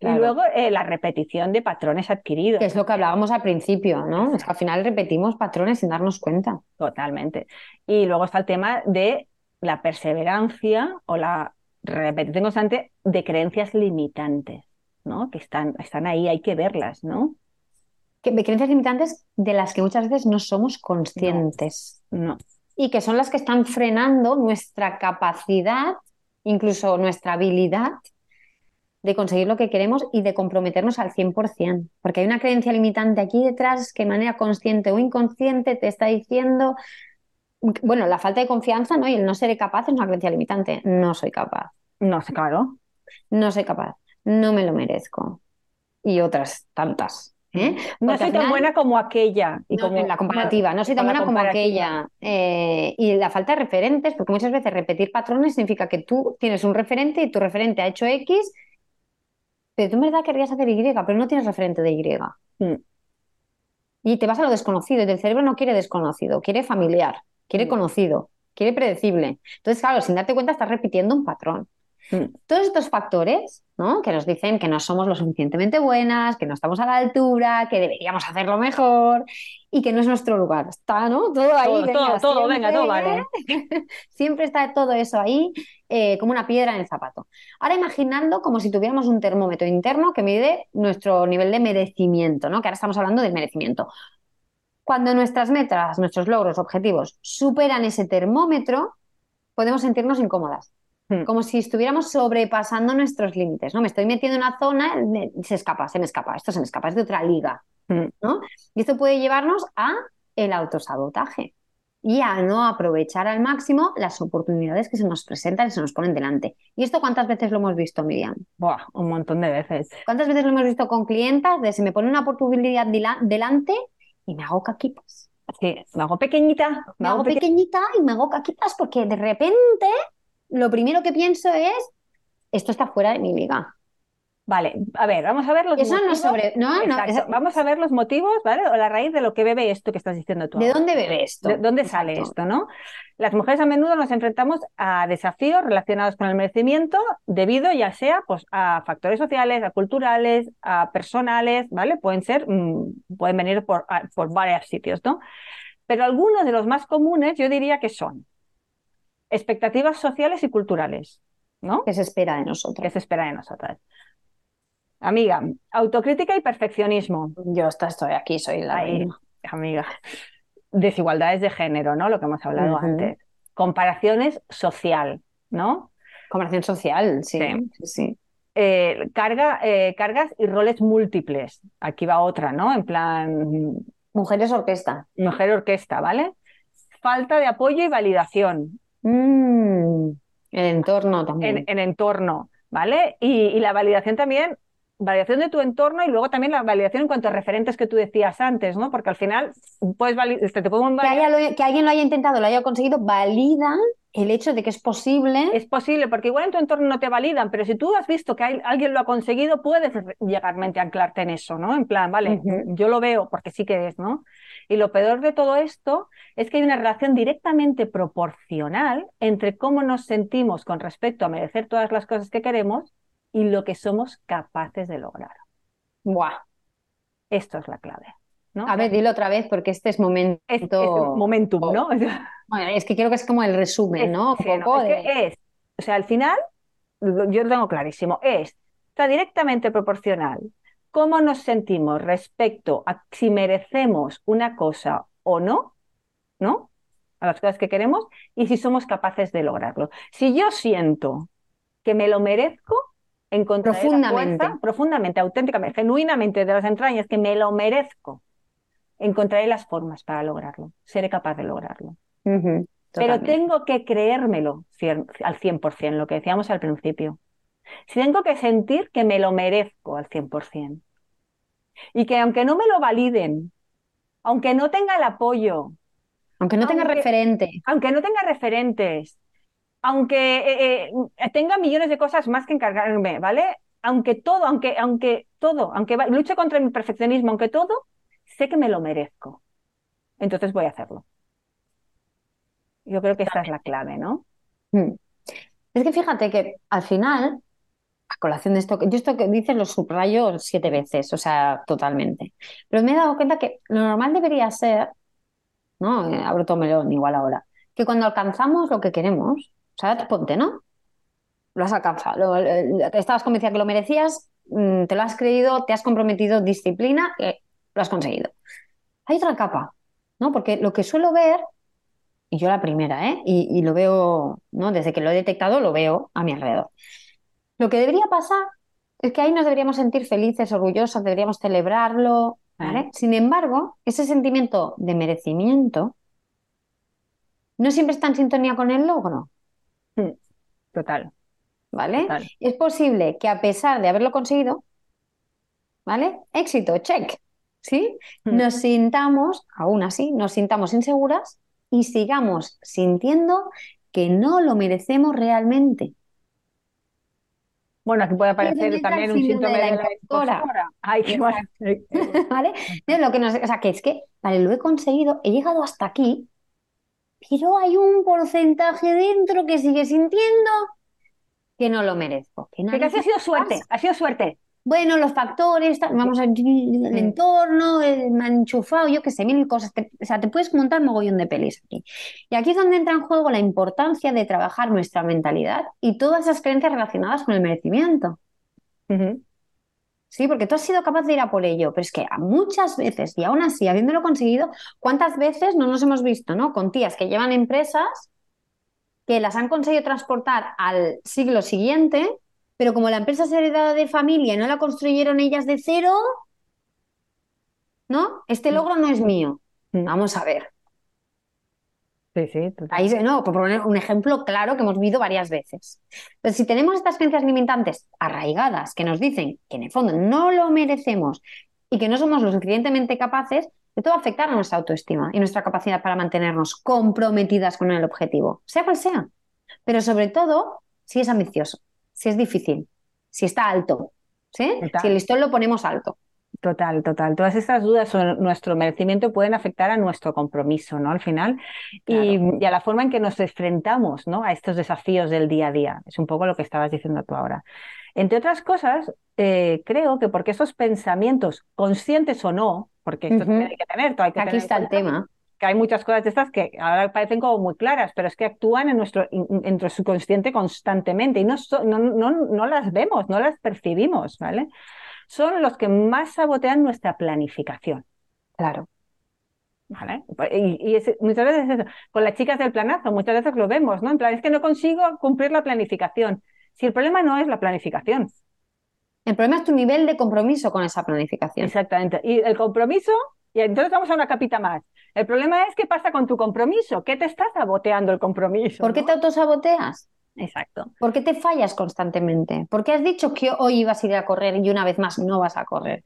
Y luego eh, la repetición de patrones adquiridos. Que es lo que hablábamos al principio, ¿no? Es que al final repetimos patrones sin darnos cuenta. Totalmente. Y luego está el tema de la perseverancia o la repetición constante de creencias limitantes, ¿no? Que están, están ahí, hay que verlas, ¿no? Que, creencias limitantes de las que muchas veces no somos conscientes. no. Y que son las que están frenando nuestra capacidad, incluso nuestra habilidad de conseguir lo que queremos y de comprometernos al 100%. Porque hay una creencia limitante aquí detrás que de manera consciente o inconsciente te está diciendo, bueno, la falta de confianza ¿no? y el no ser capaz es una creencia limitante. No soy capaz. No sé, claro. No soy capaz. No me lo merezco. Y otras tantas. ¿eh? No soy tan buena como aquella. Y como, en la comparativa, no soy tan buena como aquella. Eh, y la falta de referentes, porque muchas veces repetir patrones significa que tú tienes un referente y tu referente ha hecho X pero tú en verdad querrías hacer Y, pero no tienes referente de Y. Mm. Y te vas a lo desconocido y el cerebro no quiere desconocido, quiere familiar, quiere mm. conocido, quiere predecible. Entonces, claro, sin darte cuenta estás repitiendo un patrón. Mm. Todos estos factores ¿no? que nos dicen que no somos lo suficientemente buenas, que no estamos a la altura, que deberíamos hacerlo mejor y que no es nuestro lugar. Está, ¿no? Todo ahí. Todo, venga, todo, venga, todo vale. siempre está todo eso ahí eh, como una piedra en el zapato. Ahora imaginando como si tuviéramos un termómetro interno que mide nuestro nivel de merecimiento, ¿no? que ahora estamos hablando del merecimiento. Cuando nuestras metas, nuestros logros, objetivos superan ese termómetro, podemos sentirnos incómodas. Como si estuviéramos sobrepasando nuestros límites, ¿no? Me estoy metiendo en una zona, se escapa, se me escapa, esto se me escapa, es de otra liga, hmm. ¿no? Y esto puede llevarnos a el autosabotaje y a no aprovechar al máximo las oportunidades que se nos presentan y se nos ponen delante. ¿Y esto cuántas veces lo hemos visto, Miriam? Buah, un montón de veces. ¿Cuántas veces lo hemos visto con clientas de se me pone una oportunidad delante y me hago caquitas? Sí, me hago pequeñita. Me, hago, pequeñita y me hago caquitas porque de repente lo primero que pienso es, esto está fuera de mi liga. Vale, a ver, vamos a ver los Eso no motivos. sobre. No, no. Es- Vamos a ver los motivos, ¿vale? O la raíz de lo que bebe esto que estás diciendo tú. ¿De ahora. dónde bebe esto? ¿De dónde sale esto, no? Las mujeres a menudo nos enfrentamos a desafíos relacionados con el merecimiento debido ya sea pues, a factores sociales, a culturales, a personales, ¿vale? Pueden ser, mm, pueden venir por, a- por varios sitios, ¿no? Pero algunos de los más comunes yo diría que son expectativas sociales y culturales, ¿no? ¿Qué se espera de ¿Qué nosotros? se espera de nosotras? Amiga, autocrítica y perfeccionismo. Yo hasta estoy aquí, soy la Ahí, reina. amiga. Desigualdades de género, ¿no? Lo que hemos hablado antes. Comparaciones social, ¿no? Conversación social, sí. Sí. sí, sí. Eh, carga, eh, cargas y roles múltiples. Aquí va otra, ¿no? En plan, Mujeres orquesta. mujer orquesta, ¿vale? Falta de apoyo y validación Mm, el entorno en, también. en entorno, ¿vale? Y, y la validación también, validación de tu entorno y luego también la validación en cuanto a referentes que tú decías antes, ¿no? Porque al final puedes vali- te, te pueden que, validar. haya lo- que alguien lo haya intentado, lo haya conseguido, valida el hecho de que es posible. Es posible, porque igual en tu entorno no te validan, pero si tú has visto que hay- alguien lo ha conseguido, puedes llegarmente a anclarte en eso, ¿no? En plan, vale, yo lo veo porque sí que es, ¿no? Y lo peor de todo esto es que hay una relación directamente proporcional entre cómo nos sentimos con respecto a merecer todas las cosas que queremos y lo que somos capaces de lograr. Buah. Esto es la clave, ¿no? A ver, dilo otra vez porque este es momento. es, es un momentum, ¿no? Bueno, es que creo que es como el resumen, Es- ¿no? Un es de- que es, o sea, al final, yo lo tengo clarísimo, es, está directamente proporcional cómo nos sentimos respecto a si merecemos una cosa o no, ¿no? A las cosas que queremos y si somos capaces de lograrlo. Si yo siento que me lo merezco, encontraré la Profundamente. fuerza, profundamente, auténticamente, genuinamente de las entrañas, que me lo merezco, encontraré las formas para lograrlo, seré capaz de lograrlo. Pero tengo que creérmelo cien- al 100%, lo que decíamos al principio. Si tengo que sentir que me lo merezco al 100%. Y que aunque no me lo validen, aunque no tenga el apoyo, Aunque no tenga referente. aunque no tenga referentes, aunque eh, eh, tenga millones de cosas más que encargarme, ¿vale? Aunque todo, aunque, aunque todo, aunque luche contra mi perfeccionismo, aunque todo, sé que me lo merezco. Entonces voy a hacerlo. Yo creo que esta es la clave, ¿no? Mm. Es que fíjate que al final, a colación de esto, yo esto que dices lo subrayo siete veces, o sea, totalmente. Pero me he dado cuenta que lo normal debería ser, ¿no? Eh, abro todo melón igual ahora, que cuando alcanzamos lo que queremos, o sea, ponte, ¿no? Lo has alcanzado, lo- lo- estabas convencida que lo merecías, mm, te lo has creído, te has comprometido, disciplina, eh, lo has conseguido. Hay otra capa, ¿no? Porque lo que suelo ver y yo la primera, ¿eh? Y lo veo, ¿no? Desde que lo he detectado, lo veo a mi alrededor. Lo que debería pasar es que ahí nos deberíamos sentir felices, orgullosas, deberíamos celebrarlo, ¿vale? Sin embargo, ese sentimiento de merecimiento no siempre está en sintonía con el logro, Total, ¿vale? total. Es posible que a pesar de haberlo conseguido, ¿vale? Éxito, check, ¿sí? Mm. Nos sintamos, aún así, nos sintamos inseguras y sigamos sintiendo que no lo merecemos realmente. Bueno, aquí puede aparecer también un síntome de la de la impostora. impostora. Ay, qué mal. ¿Vale? Lo que nos, o sea, que es que, vale, lo he conseguido, he llegado hasta aquí, pero hay un porcentaje dentro que sigue sintiendo que no lo merezco. Que Que ha sido suerte, pasa. ha sido suerte. Bueno, los factores, vamos a el Mm. entorno, eh, me han enchufado, yo qué sé, mil cosas. Te- o sea, te puedes montar mogollón de pelis aquí. Y aquí es donde entra en juego la importancia de trabajar nuestra mentalidad y todas esas creencias relacionadas con el merecimiento. Sí, porque tú has sido capaz de ir a por ello, pero es que muchas veces, y aún así, habiéndolo conseguido, ¿cuántas veces no nos hemos visto, ¿no? Con tías que llevan empresas que las han conseguido transportar al siglo siguiente, pero como la empresa es heredada de familia y no la construyeron ellas de cero, ¿no? Este Mm. logro no es mío. Mm. Vamos a ver. Sí, sí, total. Ahí, se- no, por poner un ejemplo claro que hemos visto varias veces. Entonces, si tenemos estas creencias limitantes arraigadas que nos dicen que en el fondo no lo merecemos y que no somos lo suficientemente capaces, de todo va a afectar a nuestra autoestima y nuestra capacidad para mantenernos comprometidas con el objetivo, sea cual sea. Pero sobre todo, si es ambicioso, si es difícil, si está alto. ¿Sí? Si el listón lo ponemos alto. Total, total. Todas estas dudas sobre nuestro merecimiento pueden afectar a nuestro compromiso, ¿no? Al final, y, a la forma en que nos enfrentamos, ¿no? A estos desafíos del día a día. Es un poco lo que estabas diciendo tú ahora. Entre otras cosas, eh, creo que porque esos pensamientos, conscientes o no, porque esto hay que tener, hay que Aquí está el tema. Que hay muchas cosas de estas que ahora parecen como muy claras, pero es que actúan en nuestro, en nuestro subconsciente constantemente y no, no, no, no las vemos, no las percibimos, ¿vale? son los que más sabotean nuestra planificación. Claro. ¿Vale? Y, muchas veces eso, con las chicas del planazo, muchas veces lo vemos, ¿no? En plan, es que no consigo cumplir la planificación. Si el problema no es la planificación. El problema es tu nivel de compromiso con esa planificación. Exactamente. Y el compromiso, y entonces vamos a una capita más. El problema es qué pasa con tu compromiso, qué te está saboteando el compromiso. ¿Por qué te autosaboteas? Exacto. ¿Por qué te fallas constantemente? ¿Por qué has dicho que hoy ibas a ir a correr y una vez más no vas a correr?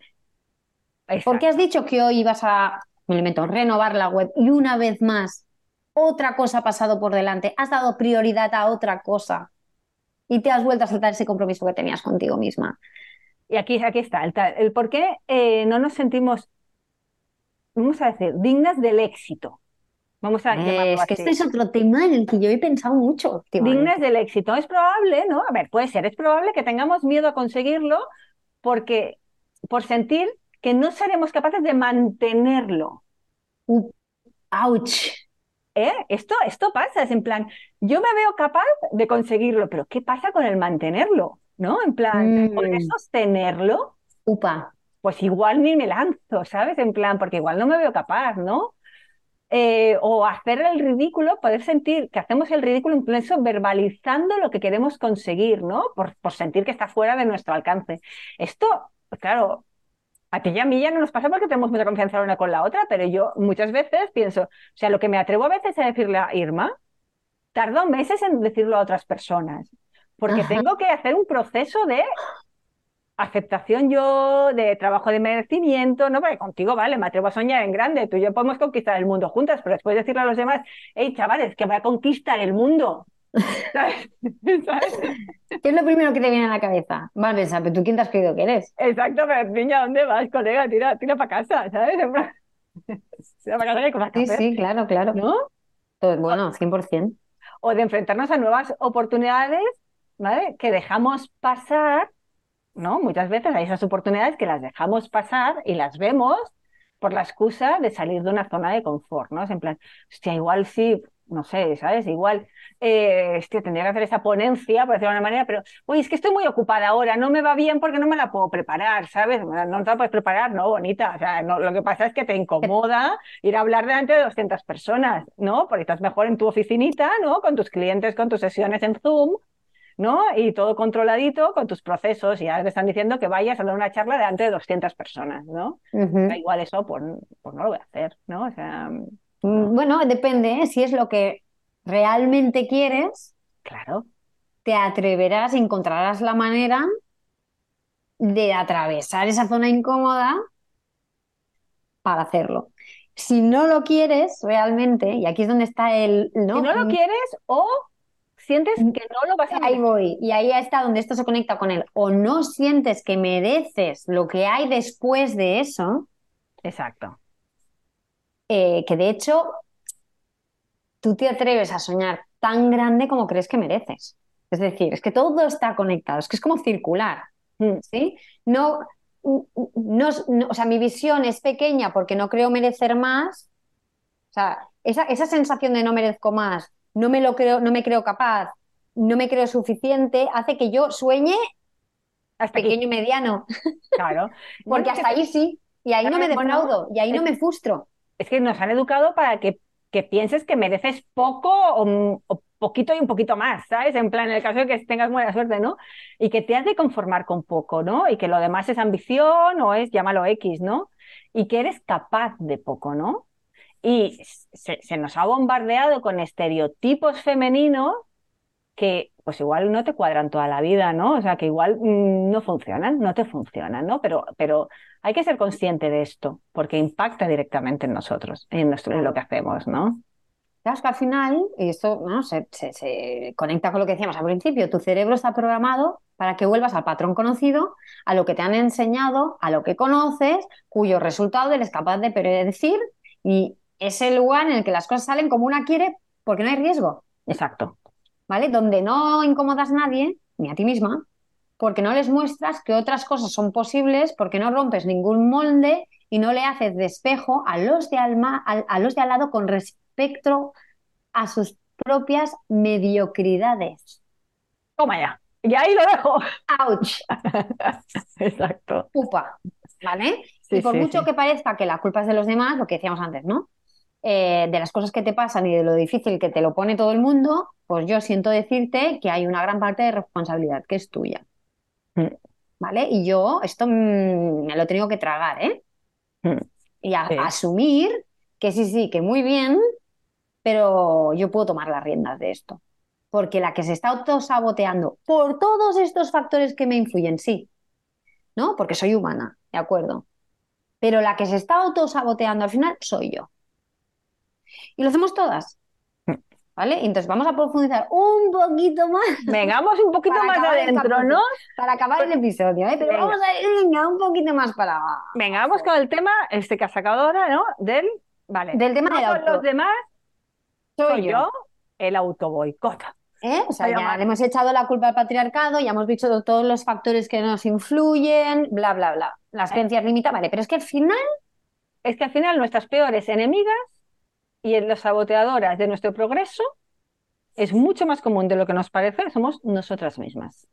¿Por qué has dicho que hoy ibas a, me renovar la web y una vez más otra cosa ha pasado por delante? Has dado prioridad a otra cosa y te has vuelto a saltar ese compromiso que tenías contigo misma. Y aquí, aquí está, el, por qué eh, no nos sentimos, vamos a decir, dignas del éxito. Vamos a Es que este es otro tema en el que yo he pensado mucho. Dignas del éxito. Es probable, ¿no? A ver, puede ser, es probable que tengamos miedo a conseguirlo porque por sentir que no seremos capaces de mantenerlo. ¡Auch! ¿Eh? Esto, esto pasa, es en plan, yo me veo capaz de conseguirlo, pero ¿qué pasa con el mantenerlo? ¿No? En plan, ¿poder mm. sostenerlo? Upa. Pues igual ni me lanzo, ¿sabes? En plan, porque igual no me veo capaz, ¿no? Eh, o hacer el ridículo, poder sentir que hacemos el ridículo incluso verbalizando lo que queremos conseguir, ¿no? Por, por sentir que está fuera de nuestro alcance. Esto, pues claro, a ti y a mí ya no nos pasa porque tenemos mucha confianza la una con la otra, pero yo muchas veces pienso, o sea, lo que me atrevo a veces a decirle a Irma, tardo meses en decirlo a otras personas, porque tengo que hacer un proceso de aceptación yo, de trabajo de merecimiento, ¿no? Porque contigo, vale, me atrevo a soñar en grande, tú y yo podemos conquistar el mundo juntas, pero después decirle a los demás, hey, chavales, que voy a conquistar el mundo. ¿Sabes? ¿Qué es lo primero que te viene a la cabeza? Vale, ¿sabes? ¿Tú quién te has creído que eres? Exacto, pero niña, ¿dónde vas, colega? Tira, tira para casa, ¿sabes? tira para casa cosas Sí, sí, claro, claro. ¿No? Bueno, 100%. O de enfrentarnos a nuevas oportunidades, ¿vale? Que dejamos pasar ¿no? Muchas veces hay esas oportunidades que las dejamos pasar y las vemos por la excusa de salir de una zona de confort, ¿no? Es en plan, hostia, igual sí, no sé, ¿sabes? Igual, eh, tendría que hacer esa ponencia, por decirlo de una manera, pero, uy, es que estoy muy ocupada ahora, no me va bien porque no me la puedo preparar, ¿sabes? No te la puedes preparar, ¿no? Bonita, o sea, no, lo que pasa es que te incomoda ir a hablar delante de 200 personas, ¿no? Porque estás mejor en tu oficinita, ¿no? Con tus clientes, con tus sesiones en Zoom, ¿no? Y todo controladito con tus procesos y ahora te están diciendo que vayas a dar una charla delante de 200 personas, ¿no? igual eso, pues, pues, no lo voy a hacer, ¿no? O sea... Mm, bueno, depende, ¿eh? si es lo que realmente quieres. Claro. Te atreverás, encontrarás la manera de atravesar esa zona incómoda para hacerlo. Si no lo quieres realmente, y aquí es donde está el... ¿no? Si no lo quieres o sientes mm. que no lo vas a... Ahí voy, y ahí está donde esto se conecta con él. O no sientes que mereces lo que hay después de eso. Exacto. Eh, que de hecho, tú te atreves a soñar tan grande como crees que mereces. Es decir, es que todo está conectado, es que es como circular. Mm. ¿sí? No, no, o sea, mi visión es pequeña porque no creo merecer más. O sea, esa, esa sensación de no merezco más no me lo creo, no me creo capaz, no me creo suficiente, hace que yo sueñe hasta pequeño y mediano. Claro. Porque hasta ahí sí, y ahí no me defraudo, y ahí no me frustro. Es que nos han educado para que, que pienses que mereces poco o, poquito y un poquito más, ¿sabes? En plan, en el caso de que tengas buena suerte, ¿no? Y que te has de conformar con poco, ¿no? Y que lo demás es ambición o es, llámalo X, ¿no? Y que eres capaz de poco, ¿no? Y se, nos ha bombardeado con estereotipos femeninos que pues igual no te cuadran toda la vida, ¿no? O sea, que igual mm, no funcionan, no te funcionan, ¿no? Pero, pero hay que ser consciente de esto, porque impacta directamente en nosotros, en, nuestro, en lo que hacemos, ¿no? Claro, que al final, y esto se, se, conecta con lo que decíamos al principio, tu cerebro está programado para que vuelvas al patrón conocido, a lo que te han enseñado, a lo que conoces, cuyo resultado eres capaz de predecir y es el lugar en el que las cosas salen como una quiere porque no hay riesgo. Exacto. ¿Vale? Donde no incomodas a nadie, ni a ti misma, porque no les muestras que otras cosas son posibles, porque no rompes ningún molde y no le haces despejo a los de, alma, a, los de al lado con respecto a sus propias mediocridades. Toma ya. Y ahí lo dejo. ¡Auch! Exacto. Upa. ¿Vale? y por mucho que parezca que la culpa es de los demás, lo que decíamos antes, ¿no? Eh, de las cosas que te pasan y de lo difícil que te lo pone todo el mundo, pues yo siento decirte que hay una gran parte de responsabilidad que es tuya. Mm. ¿Vale? Y yo esto mm, me lo he tenido que tragar, ¿eh? Mm. Y asumir que sí, sí, que muy bien, pero yo puedo tomar las riendas de esto. Porque la que se está autosaboteando por todos estos factores que me influyen, sí, ¿no? Porque soy humana, de acuerdo. Pero la que se está autosaboteando al final soy yo. Y lo hacemos todas. ¿Vale? Entonces vamos a profundizar un poquito más. Vengamos un poquito más adentro, ¿no? Para acabar el episodio, ¿eh? Pero vamos a ir un poquito más para Venga, vamos con el tema este que has sacado ahora, ¿no? Del, vale. Del tema de auto. los demás, soy, yo. el autoboicot. ¿Eh? O sea, ya le hemos echado la culpa al patriarcado, ya hemos visto todos los factores que nos influyen, bla, bla, bla. Las eh. creencias limitan, vale, pero es que al final... Es que al final nuestras peores enemigas y las saboteadoras de nuestro progreso es mucho más común de lo que nos parece, somos nosotras mismas.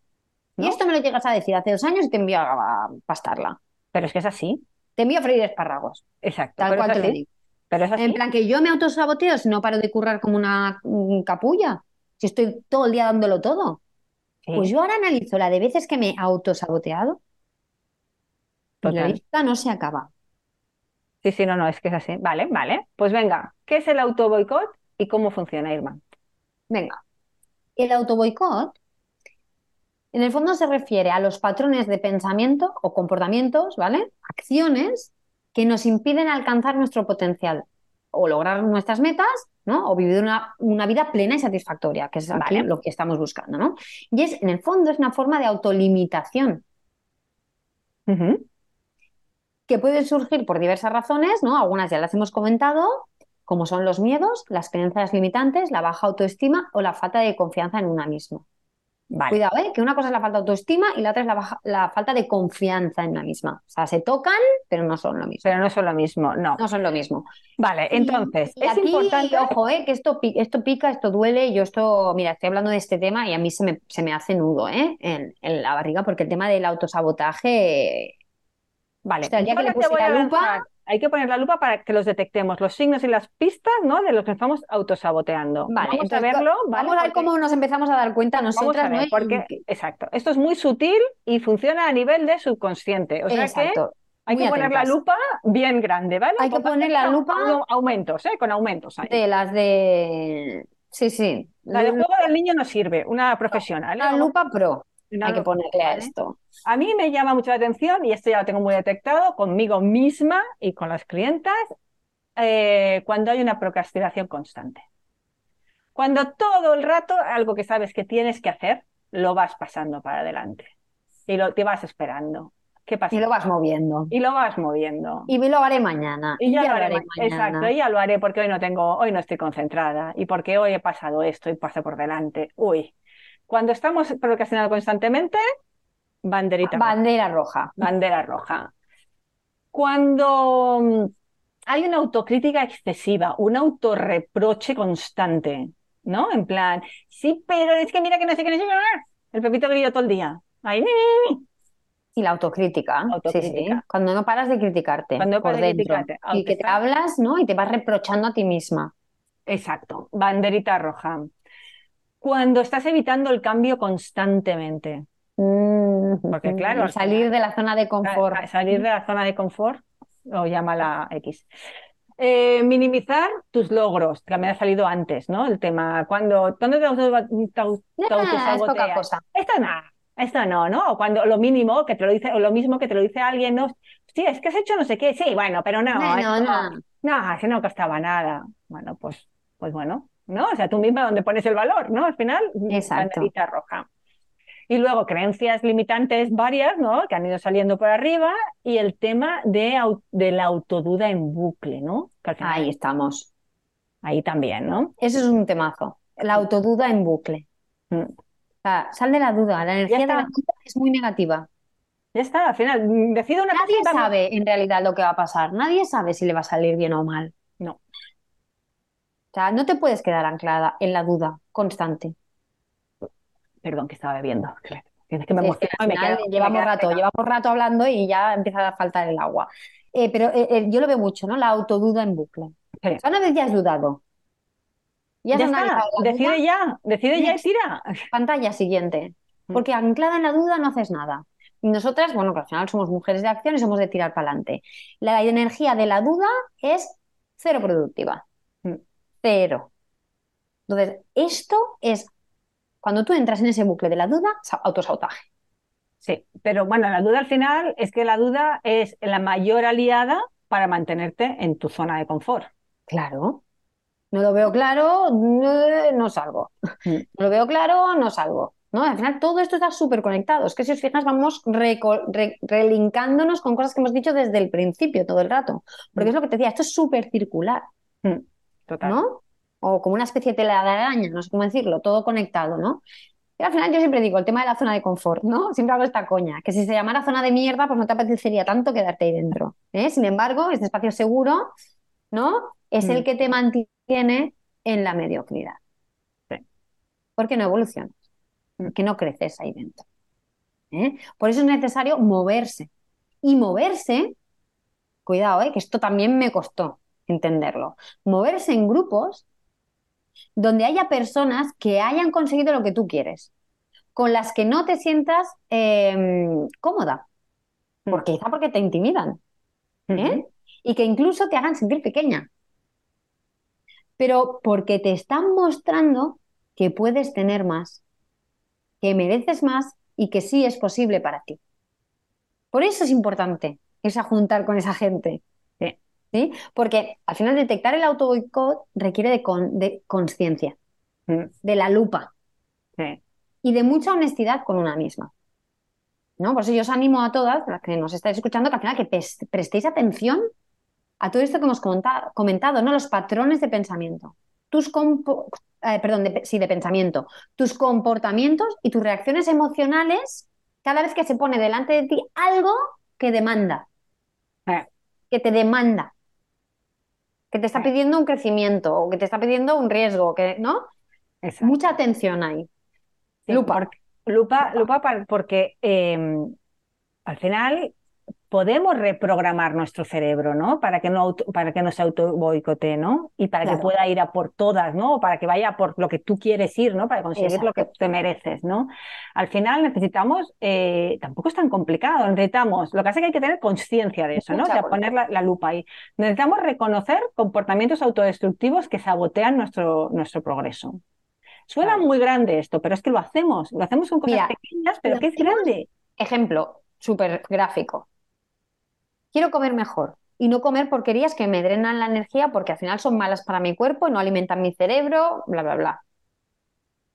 Y esto me lo llegas a decir hace dos años y te envío a pastarla. Pero es que es así. Te envío a freír espárragos. Exacto. Tal cual te lo digo. Pero es así. En plan que yo me autosaboteo si no paro de currar como una capulla. Si estoy todo el día dándolo todo. Pues yo ahora analizo la de veces que me he autosaboteado. La lista no se acaba. Sí, sí, no, no, es que es así. Vale, vale. Pues venga, ¿qué es el autoboicot y cómo funciona, Irma? Venga, el autoboicot en el fondo se refiere a los patrones de pensamiento o comportamientos, ¿vale? Acciones que nos impiden alcanzar nuestro potencial o lograr nuestras metas, ¿no? O vivir una, una vida plena y satisfactoria, que es lo que estamos buscando, ¿no? Y es, en el fondo, es una forma de autolimitación que pueden surgir por diversas razones, ¿no? Algunas ya las hemos comentado, como son los miedos, las creencias limitantes, la baja autoestima o la falta de confianza en una misma. Cuidado, ¿eh? que una cosa es la falta de autoestima y la otra es la, la, falta de confianza en la misma. O sea, se tocan, pero no son lo mismo. Pero no son lo mismo, no. No son lo mismo. Vale, entonces, es aquí, importante. Ojo, ¿eh? que esto, esto pica, esto duele. Yo esto, mira, estoy hablando de este tema y a mí se me, se me hace nudo ¿eh? en, en la barriga porque el tema del autosabotaje Vale, que hay que poner la lupa para que los detectemos, los signos y las pistas ¿no? de los que estamos autosaboteando. Vale, vamos a verlo. Vamos a ver cómo nos empezamos a dar cuenta nosotras. ¿no? porque, exacto, esto es muy sutil y funciona a nivel de subconsciente. O sea que hay que poner la lupa bien grande, ¿vale? Hay que poner la lupa. Con aumentos, ¿eh? Con aumentos. De las de. Sí, sí. La de juego del niño no sirve, una profesional. ¿eh? La lupa pro. Hay que ponerle a esto. A mí me llama mucho la atención, y esto ya lo tengo muy detectado, conmigo misma y con las clientas, eh, cuando hay una procrastinación constante. Cuando todo el rato algo que sabes que tienes que hacer, lo vas pasando para adelante. Y lo, te vas esperando. ¿Qué pasa? Y lo vas moviendo. Y lo vas moviendo. Y me lo haré mañana. Y ya, lo, haré, mañana. Exacto, y ya lo haré porque hoy no tengo, hoy no estoy concentrada. Y porque hoy he pasado esto y paso por delante. Uy, cuando estamos procrastinando constantemente, banderita Bandera roja. Bandera roja. Cuando mm, hay una autocrítica excesiva, un autorreproche constante, ¿no? En plan, sí, pero es que mira que no sé qué no sé El pepito grillo todo el día. Ahí, y la autocrítica. Cuando no paras de criticarte Cuando por dentro. y que te hablas, ¿no? Y te vas reprochando a ti misma. Exacto. Banderita roja cuando estás evitando el cambio constantemente. Mm, Porque claro, salir de la zona de confort. Salir de la zona de confort, o llama la X. Eh, minimizar tus logros, que me ha salido antes, ¿no? El tema, cuando, ¿dónde te, te, cosa. Esto nada, esto no, ¿no? O cuando lo mínimo que te lo dice, o lo mismo que te lo dice alguien, ¿no? Sí, es que has hecho no sé qué, sí, bueno, pero no. No, no, no. No, no costaba nada. Bueno, pues, pues bueno, ¿no? O sea, tú misma donde pones el valor, ¿no? Al final, Exacto. banderita roja. Y luego creencias limitantes varias, ¿no? Que han ido saliendo por arriba y el tema de, de la autoduda en bucle, ¿no? Ahí estamos. Ahí también, ¿no? Eso es un temazo. La autoduda en bucle. Mm. O sea, sal de la duda. La energía de la duda es muy negativa. Ya está, al final decido una Nadie sabe en realidad lo que va a pasar. Nadie sabe si le va a salir bien o mal. No. O sea, no te puedes quedar anclada en la duda constante. Perdón, que estaba bebiendo. Tienes que me llevamos rato, llevamos rato hablando y ya empieza a faltar el agua. Eh, pero eh, eh, yo lo veo mucho, ¿no? La autoduda en bucle. una vez ya has dudado. Ya, está, decide ya, decide ya y tira. Pantalla siguiente. Mm. Porque anclada en la duda no haces nada. Y nosotras, bueno, que al final somos mujeres de acción y somos de tirar para adelante. La energía de la duda es cero productiva. Mm. Cero. Entonces, esto es cuando tú entras en ese bucle de la duda, autosautaje. Sí, pero bueno, la duda al final es que la duda es la mayor aliada para mantenerte en tu zona de confort. Claro. No lo veo claro, no, salgo. Mm. No lo veo claro, no salgo. ¿no? Al final todo esto está súper conectado. Es que si os fijas, vamos relincándonos con cosas que hemos dicho desde el principio todo el rato. Porque mm. es lo que te decía, esto es súper circular. Mm. Total. ¿No? o como una especie de tela de araña, no sé cómo decirlo, todo conectado, ¿no? Y al final yo siempre digo, el tema de la zona de confort, ¿no? Siempre hago esta coña, que si se llamara zona de mierda, pues no te apetecería tanto quedarte ahí dentro. ¿eh? Sin embargo, este espacio seguro, ¿no? Es el mm. que te mantiene en la mediocridad. Sí. Porque no evolucionas, porque no creces ahí dentro. ¿eh? Por eso es necesario moverse. Y moverse, cuidado, ¿eh? que esto también me costó entenderlo. Moverse en grupos donde haya personas que hayan conseguido lo que tú quieres, con las que no te sientas em, cómoda, mm. porque quizá porque te intimidan, ¿eh? y que incluso te hagan sentir pequeña, pero porque te están mostrando que puedes tener más, que mereces más y que sí es posible para ti. Por eso es importante esa juntar con esa gente, porque al final detectar el auto boicot requiere de, conciencia, mm. de la lupa y de mucha honestidad con una misma. ¿no? Por eso yo os animo a todas, las que nos estáis escuchando, que al final que prestéis atención a todo esto que hemos comentado, ¿no? Los patrones de pensamiento. Tus eh, perdón, sí, de pensamiento. Tus comportamientos y tus reacciones emocionales cada vez que se pone delante de ti algo que demanda. Que te demanda que te está pidiendo un crecimiento o que te está pidiendo un riesgo, que, ¿no? Mucha atención ahí. lupa. lupa. Lupa, porque em, al final podemos reprogramar nuestro cerebro, ¿no? Para que no, para que no se auto boicotee, ¿no? Y para que pueda ir a por todas, ¿no? Para que vaya por lo que tú quieres ir, ¿no? Para conseguir lo que te mereces, ¿no? Al final necesitamos, eh, tampoco es tan complicado, necesitamos, lo que hace es que hay que tener conciencia de eso, ¿no? De poner la, lupa ahí. Necesitamos reconocer comportamientos autodestructivos que sabotean nuestro, nuestro progreso. Suena muy grande esto, pero es que lo hacemos, lo hacemos con cosas pequeñas, pero que es grande. Ejemplo súper gráfico quiero comer mejor y no comer porquerías que me drenan la energía porque al final son malas para mi cuerpo, y no alimentan mi cerebro, bla, bla, bla.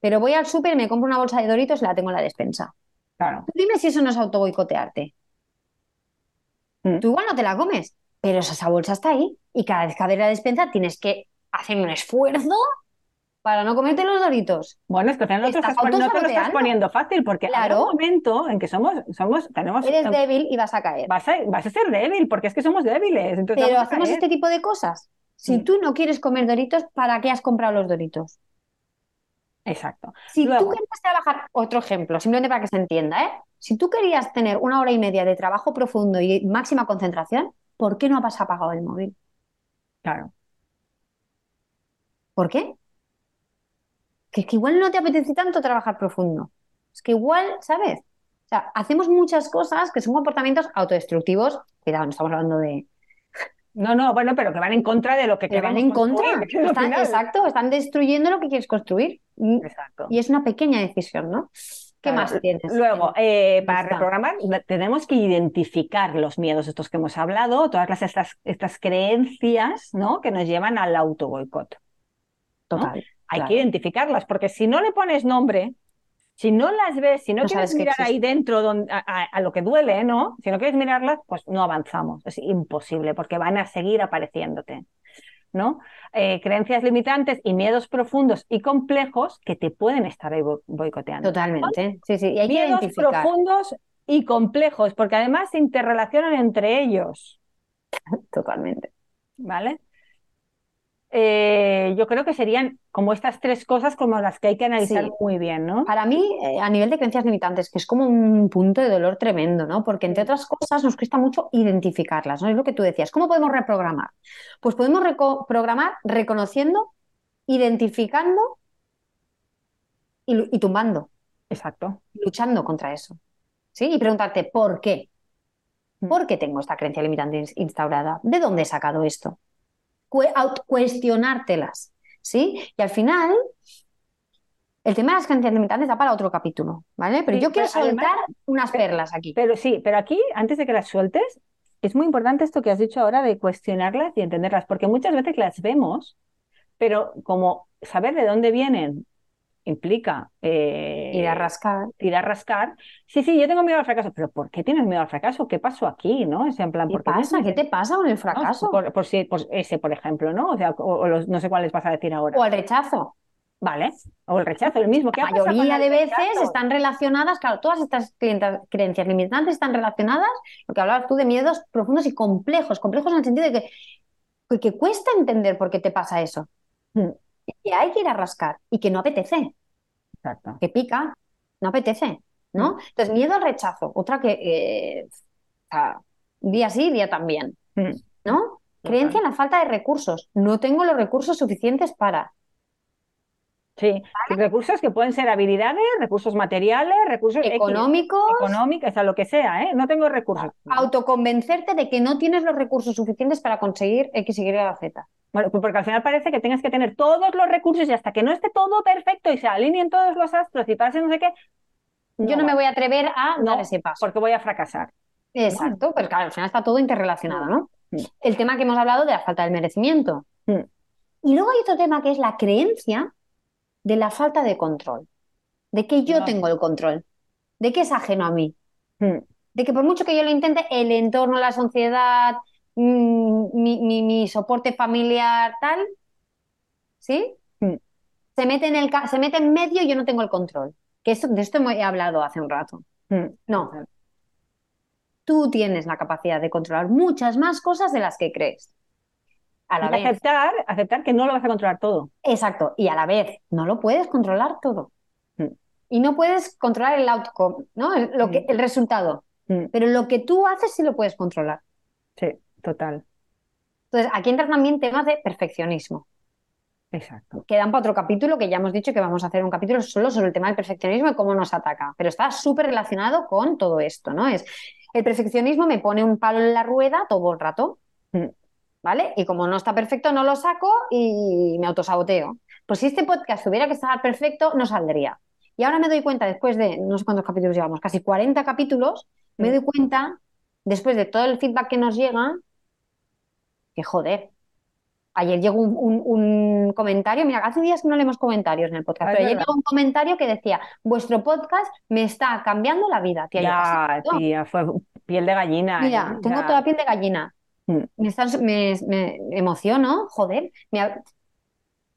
Pero voy al súper y me compro una bolsa de doritos y la tengo en la despensa. Claro. dime si eso no es autoboicotearte. Mm. Tú igual no te la comes, pero esa bolsa está ahí y cada vez que abres la despensa tienes que hacer un esfuerzo para no comerte los doritos. Bueno, es que no, te, estás, no te lo estás poniendo fácil, porque claro. hay un momento en que somos, somos, tenemos... Eres débil y vas a caer. Vas a, vas a ser débil, porque es que somos débiles. Pero hacemos este tipo de cosas. Si tú no quieres comer doritos, ¿para qué has comprado los doritos? Exacto. Si tú querías trabajar, otro ejemplo, simplemente para que se entienda, ¿eh? Si tú querías tener una hora y media de trabajo profundo y máxima concentración, ¿por qué no has apagado el móvil? Claro. ¿Por qué? Que es que igual no te apetece tanto trabajar profundo. Es que igual, ¿sabes? O sea, hacemos muchas cosas que son comportamientos autodestructivos. Cuidado, no estamos hablando de. No, no, bueno, pero que van en contra de lo que, que van en contra. exacto, están destruyendo lo que quieres construir. Exacto. Y es una pequeña decisión, ¿no? ¿Qué más tienes? Luego, eh, para reprogramar, tenemos que identificar los miedos estos que hemos hablado, todas las, estas, estas creencias ¿no? que nos llevan al auto boicot. Total. Hay que identificarlas, porque si no le pones nombre, Si no las ves, si no, No quieres que mirar ahí dentro donde, a, a- a lo que duele, ¿no? Si no quieres mirarlas, pues no avanzamos. Es imposible porque van a seguir apareciéndote, ¿no? Eh, creencias limitantes y miedos profundos y complejos que te pueden estar ahí bo- boicoteando. Totalmente. Sí, sí. Y hay que Miedos identificar. profundos y complejos, porque además se interrelacionan entre ellos, Totalmente. ¿vale? Eh, yo creo que serían como estas tres cosas como las que hay que analizar Sí. muy bien, ¿no? Para mí, eh, a nivel de creencias limitantes, que es como un punto de dolor tremendo, ¿no? Porque entre otras cosas nos cuesta mucho identificarlas, ¿no? Es lo que tú decías. ¿Cómo podemos reprogramar? Pues podemos reprogramar reconociendo, identificando y, y tumbando, Exacto. luchando contra eso. ¿Sí? Y preguntarte, ¿por qué? Mm. ¿Por qué tengo esta creencia limitante ins- instaurada? ¿De dónde he sacado esto? Cuestionártelas, ¿sí? Y al final, el tema de las creencias limitantes da para otro capítulo, ¿vale? Pero Sí, yo quiero pero además- soltar unas perlas aquí. Pero sí, pero aquí, antes de que las sueltes, es muy importante esto que has dicho ahora de cuestionarlas y entenderlas, porque muchas veces las vemos, pero como saber de dónde vienen implica eh, Ir a rascar. ir a rascar. Sí, sí, yo tengo miedo al fracaso, pero ¿por qué tienes miedo al fracaso? ¿Qué pasó aquí? ¿No? Es en plan, ¿Qué ¿por qué pasa? ¿Qué tienes- te pasa con el ¿no? fracaso? Por, por si- por ese, por ejemplo, ¿no? O sea, o, o los- no sé cuáles vas a decir ahora. O al rechazo. Vale. O el rechazo, el mismo. ¿Qué La mayoría el de veces rechazo? están relacionadas, claro, todas estas creencias limitantes están relacionadas, lo que hablabas tú de miedos profundos y complejos, complejos en el sentido de que, que cuesta entender por qué te pasa eso. Mm. Y que hay que ir a rascar y que no apetece, Exacto. que pica, no apetece, ¿no? Entonces, miedo al rechazo, otra que, eh, día sí, día también, Mm. ¿no? Creencia en la falta de recursos, no tengo los recursos suficientes para. Sí, recursos que pueden ser habilidades, recursos materiales, recursos Económicos, económicos, o sea, lo que sea, ¿eh? No tengo recursos. autoconvencerte de que no tienes los recursos suficientes para conseguir X, Y, Z. Bueno, pues porque al final parece que tengas que tener todos los recursos y hasta que no esté todo perfecto y se alineen todos los astros y pase no sé qué, Yo no me voy a atrever a No, dar ese paso. porque voy a fracasar. Exacto, pero claro, al final está todo interrelacionado, ¿no? Mm. El tema que hemos hablado de la falta del merecimiento. Mm. Y luego hay otro tema que es la creencia de la falta de control, de que yo No. tengo el control, de que es ajeno a mí, Mm. de que por mucho que yo lo intente, el entorno, la sociedad, mm, mi, mi- mi soporte familiar, tal, ¿sí? Mm. Se mete en el, ca- se mete en medio y yo no tengo el control. Que esto, de esto he hablado hace un rato. No. Tú tienes la capacidad de controlar muchas más cosas de las que crees. A la Y vez. aceptar, aceptar que no lo vas a controlar todo. Exacto. Y a la vez, no lo puedes controlar todo. Mm. Y no puedes controlar el outcome, ¿no? El, lo que, Mm. el resultado. Mm. Pero lo que tú haces sí lo puedes controlar. Sí, total. Entonces, aquí entran también temas de perfeccionismo. Exacto. Quedan para otro capítulo que ya hemos dicho que vamos a hacer un capítulo solo sobre el tema del perfeccionismo y cómo nos ataca. Pero está súper relacionado con todo esto, ¿no? Es el perfeccionismo me pone un palo en la rueda todo el rato. ¿Vale? Y como no está perfecto, no lo saco y me autosaboteo. Pues si este podcast tuviera que estar perfecto, no saldría. Y ahora me doy cuenta, después de no sé cuántos capítulos llevamos, casi 40 capítulos, me Mm. doy cuenta, después de todo el feedback que nos llega, que joder. Ayer llegó un, un- un comentario, mira, hace días que no leemos comentarios en el podcast, Ah, pero ayer llegó un comentario que decía, vuestro podcast me está cambiando la vida, tía. Yo, Ya, tía, fue piel de gallina. Mira, ¿eh? tengo Ya. toda piel de gallina. Me, están- me, me emociono, joder. me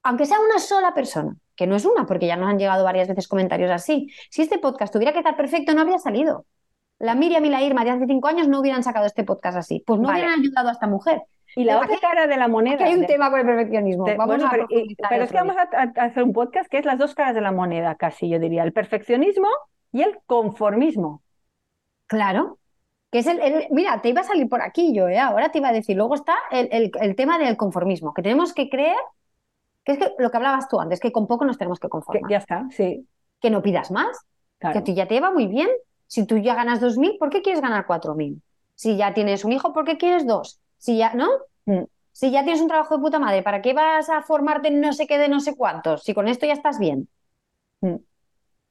aunque sea una sola persona, que no es una, porque ya nos han llegado varias veces comentarios así. Si este podcast tuviera que estar perfecto, no habría salido. La Miriam y la Irma de hace cinco años no hubieran sacado este podcast así. Pues no Vale. hubieran ayudado a esta mujer. Y la otra cara de la moneda. Aquí hay un de- tema con el perfeccionismo. de- Vamos bueno, pero, y- pero es que vamos a- a hacer un podcast que es las dos caras de la moneda, casi, yo diría. El perfeccionismo y el conformismo. Claro. Que es el, el- mira, te iba a salir por aquí yo, ¿eh? Ahora te iba a decir. Luego está el, el- el tema del conformismo, que tenemos que creer, que es que lo que hablabas tú antes, que con poco nos tenemos que Que conformar. ya está, sí. Que no pidas más, que Claro. a ti ya te va muy bien. Si tú ya ganas 2.000, ¿por qué quieres ganar 4.000? Si ya tienes un hijo, ¿por qué quieres dos? Si ya, ¿no? Mm. Si ya tienes un trabajo de puta madre, ¿para qué vas a formarte en no sé qué de no sé cuántos? Si con esto ya estás bien.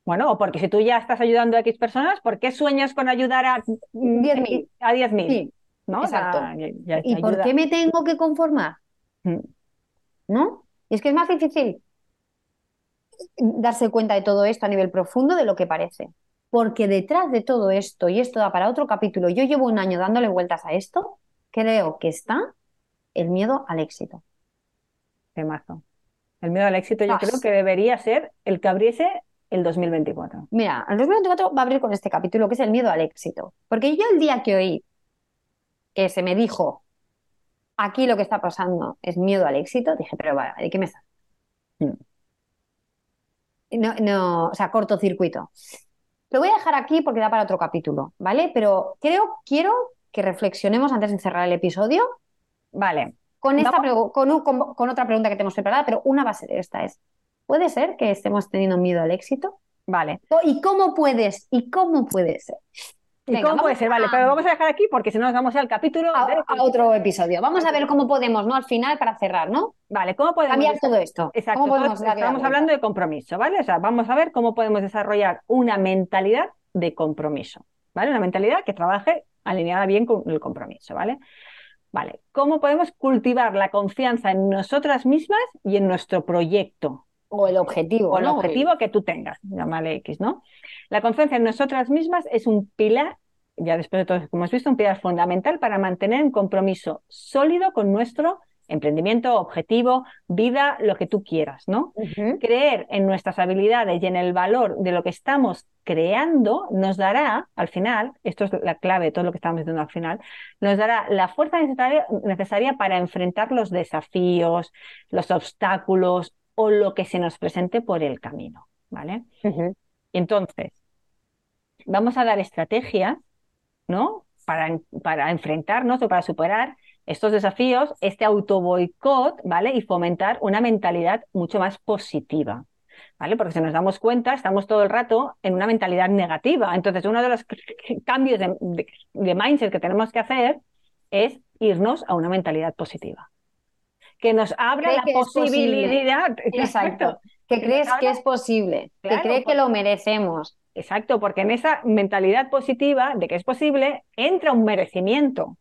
Bueno, o porque si tú ya estás ayudando a X personas, ¿por qué sueñas con ayudar a mm, 10.000. A 10.000, Sí, ¿no? Exacto. ya ¿Y por qué me tengo que conformar? Mm. ¿No? Y es que es más difícil darse cuenta de todo esto a nivel profundo de lo que parece. Porque detrás de todo esto, y esto da para otro capítulo, yo llevo un año dándole vueltas a esto, creo que está el miedo al éxito. Temazo. El miedo al éxito yo creo que debería ser el que abriese el 2024. Mira, el 2024 va a abrir con este capítulo, que es el miedo al éxito. Porque yo el día que oí que se me dijo, aquí lo que está pasando es miedo al éxito, dije, pero vale, ¿de qué me está? Mm. No, no, o sea, cortocircuito. Lo voy a dejar aquí porque da para otro capítulo, ¿vale? Pero creo, quiero que reflexionemos antes de cerrar el episodio. Vale. Con, esta con, con, otra pregunta que tenemos preparada, pero una a ser esta es, ¿puede ser que estemos teniendo miedo al éxito? Vale. ¿Y cómo puedes? ¿Y cómo puede ser? ¿Y cómo puede ser? Vale, pero vamos a dejar aquí porque si no nos vamos al capítulo. A, otro episodio. Vamos a ver cómo podemos, ¿no? Al final, para cerrar, ¿no? Vale, ¿cómo podemos. Cambiar todo esto. Exacto. estamos hablando de compromiso, ¿vale? O sea, vamos a ver cómo podemos desarrollar una mentalidad de compromiso, ¿vale? Una mentalidad que trabaje alineada bien con el compromiso, ¿vale? Vale, ¿cómo podemos cultivar la confianza en nosotras mismas y en nuestro proyecto? O el objetivo. O el objetivo que tú tengas, llámale X, ¿no? La confianza en nosotras mismas es un pilar, ya después de todo, como hemos visto, un pilar fundamental para mantener un compromiso sólido con nuestro emprendimiento, objetivo, vida, lo que tú quieras, ¿no? Creer en nuestras habilidades y en el valor de lo que estamos creando nos dará, al final, esto es la clave de todo lo que estamos diciendo al final, nos dará la fuerza necesaria, necesaria para enfrentar los desafíos, los obstáculos o lo que se nos presente por el camino, ¿vale? Entonces, vamos a dar estrategias, ¿no? Para, para enfrentarnos o para superar estos desafíos, este autoboicot, ¿vale? Y fomentar una mentalidad mucho más positiva, ¿vale? Porque si nos damos cuenta, estamos todo el rato en una mentalidad negativa. Entonces, uno de los cambios de, mindset que tenemos que hacer es irnos a una mentalidad positiva. Que nos abra la posibilidad. Exacto. Que crees que es posible, que cree que lo merecemos. Exacto, porque en esa mentalidad positiva de que es posible entra un merecimiento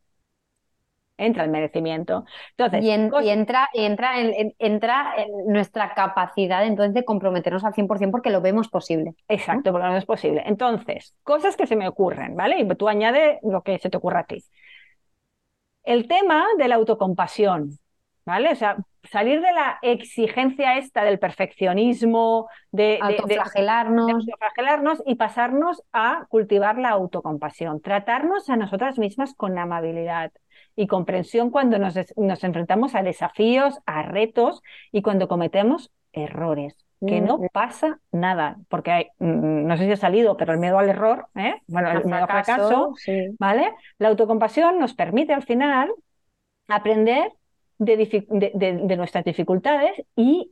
entra el merecimiento. Entonces, y, entra, y entra, en, entra en nuestra capacidad entonces de comprometernos al 100% porque lo vemos posible. Exacto, porque lo vemos posible. Entonces, cosas que se me ocurren, ¿vale? Y tú añade lo que se te ocurra a ti. El tema de la autocompasión, ¿vale? O sea, salir de la exigencia esta del perfeccionismo, de autoflagelarnos. De, autoflagelarnos y pasarnos a cultivar la autocompasión, tratarnos a nosotras mismas con amabilidad, y comprensión cuando nos, nos enfrentamos a desafíos, a retos y cuando cometemos errores que no pasa nada, porque hay, mm, no sé si ha salido, pero el miedo al error, ¿eh? bueno, el miedo al fracaso, ¿vale? La autocompasión nos permite al final aprender de, de, nuestras dificultades y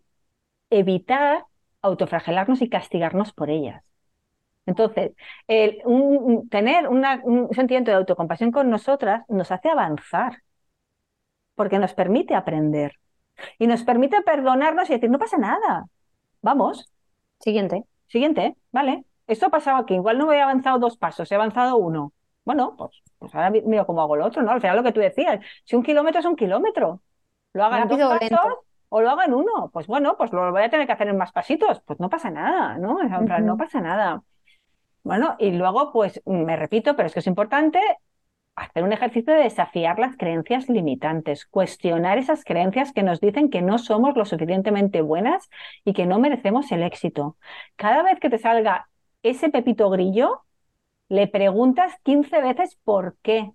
evitar autofragelarnos y castigarnos por ellas. Entonces, el, tener un sentimiento de autocompasión con nosotras nos hace avanzar, porque nos permite aprender y nos permite perdonarnos y decir, no pasa nada, vamos. Siguiente. Siguiente, ¿vale? Esto ha pasado aquí, igual no he avanzado dos pasos, he avanzado uno. Bueno, pues, pues ahora miro cómo hago lo otro, ¿no? Al final lo que tú decías, si un kilómetro es un kilómetro, lo hagan dos pasos o lo hagan uno, pues bueno, pues lo voy a tener que hacer en más pasitos, pues no pasa nada, ¿no? No pasa nada. Bueno, y luego, pues me repito, pero es que es importante hacer un ejercicio de desafiar las creencias limitantes, cuestionar esas creencias que nos dicen que no somos lo suficientemente buenas y que no merecemos el éxito. Cada vez que te salga ese pepito grillo, le preguntas 15 veces por qué,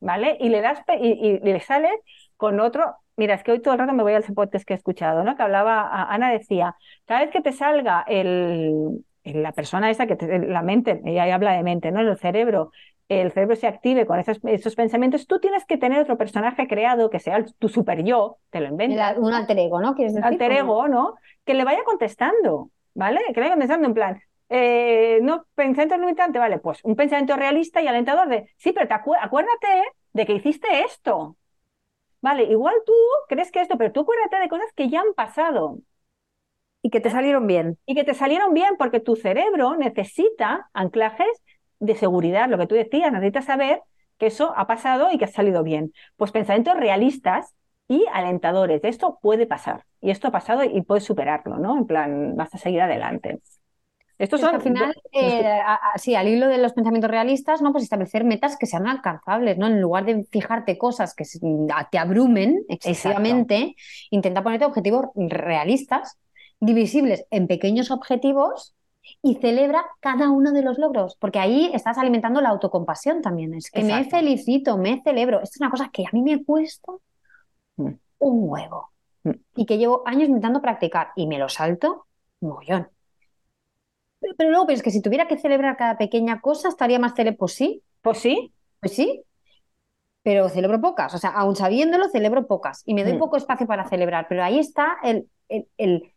¿vale? Y le das y, le sales con otro. Mira, es que hoy todo el rato me voy al podcast que he escuchado, ¿no? Que hablaba, Ana decía, cada vez que te salga el, la persona esa que la mente, ella habla de mente, ¿no? El cerebro, el cerebro se active con esos, esos pensamientos, tú tienes que tener otro personaje creado que sea tu super yo, te lo inventas. Un alter ego, ¿no? ¿Quieres decir? Alter ego, ¿no? Que le vaya contestando, ¿vale? Que le vaya contestando en plan, eh, no, pensamiento limitante, vale, pues un pensamiento realista y alentador de, sí, pero te acuérdate de que hiciste esto. Vale, igual tú crees que esto, pero tú acuérdate de cosas que ya han pasado. Y que te salieron bien. Y que te salieron bien porque tu cerebro necesita anclajes de seguridad, lo que tú decías, necesitas saber que eso ha pasado y que ha salido bien. Pues pensamientos realistas, y alentadores. Esto puede pasar. Y esto ha pasado y puedes superarlo, ¿no? En plan, vas a seguir adelante. Estos son, al final, eh, sí, al hilo de los pensamientos realistas, ¿no? Pues establecer metas que sean alcanzables, ¿no? En lugar de fijarte cosas que te abrumen excesivamente, intenta ponerte objetivos realistas, divisibles en pequeños objetivos y celebra cada uno de los logros, porque ahí estás alimentando la autocompasión también. Es que me felicito, me celebro. Esto es una cosa que a mí me cuesta mm. un huevo mm. y que llevo años intentando practicar y me lo salto mogollón. Pero luego es que si tuviera que celebrar cada pequeña cosa, estaría más celebrado. Pues sí. Pues sí. Pues sí. Pero celebro pocas. O sea, aún sabiéndolo, celebro pocas. Y me doy mm. poco espacio para celebrar. Pero ahí está el, el, el,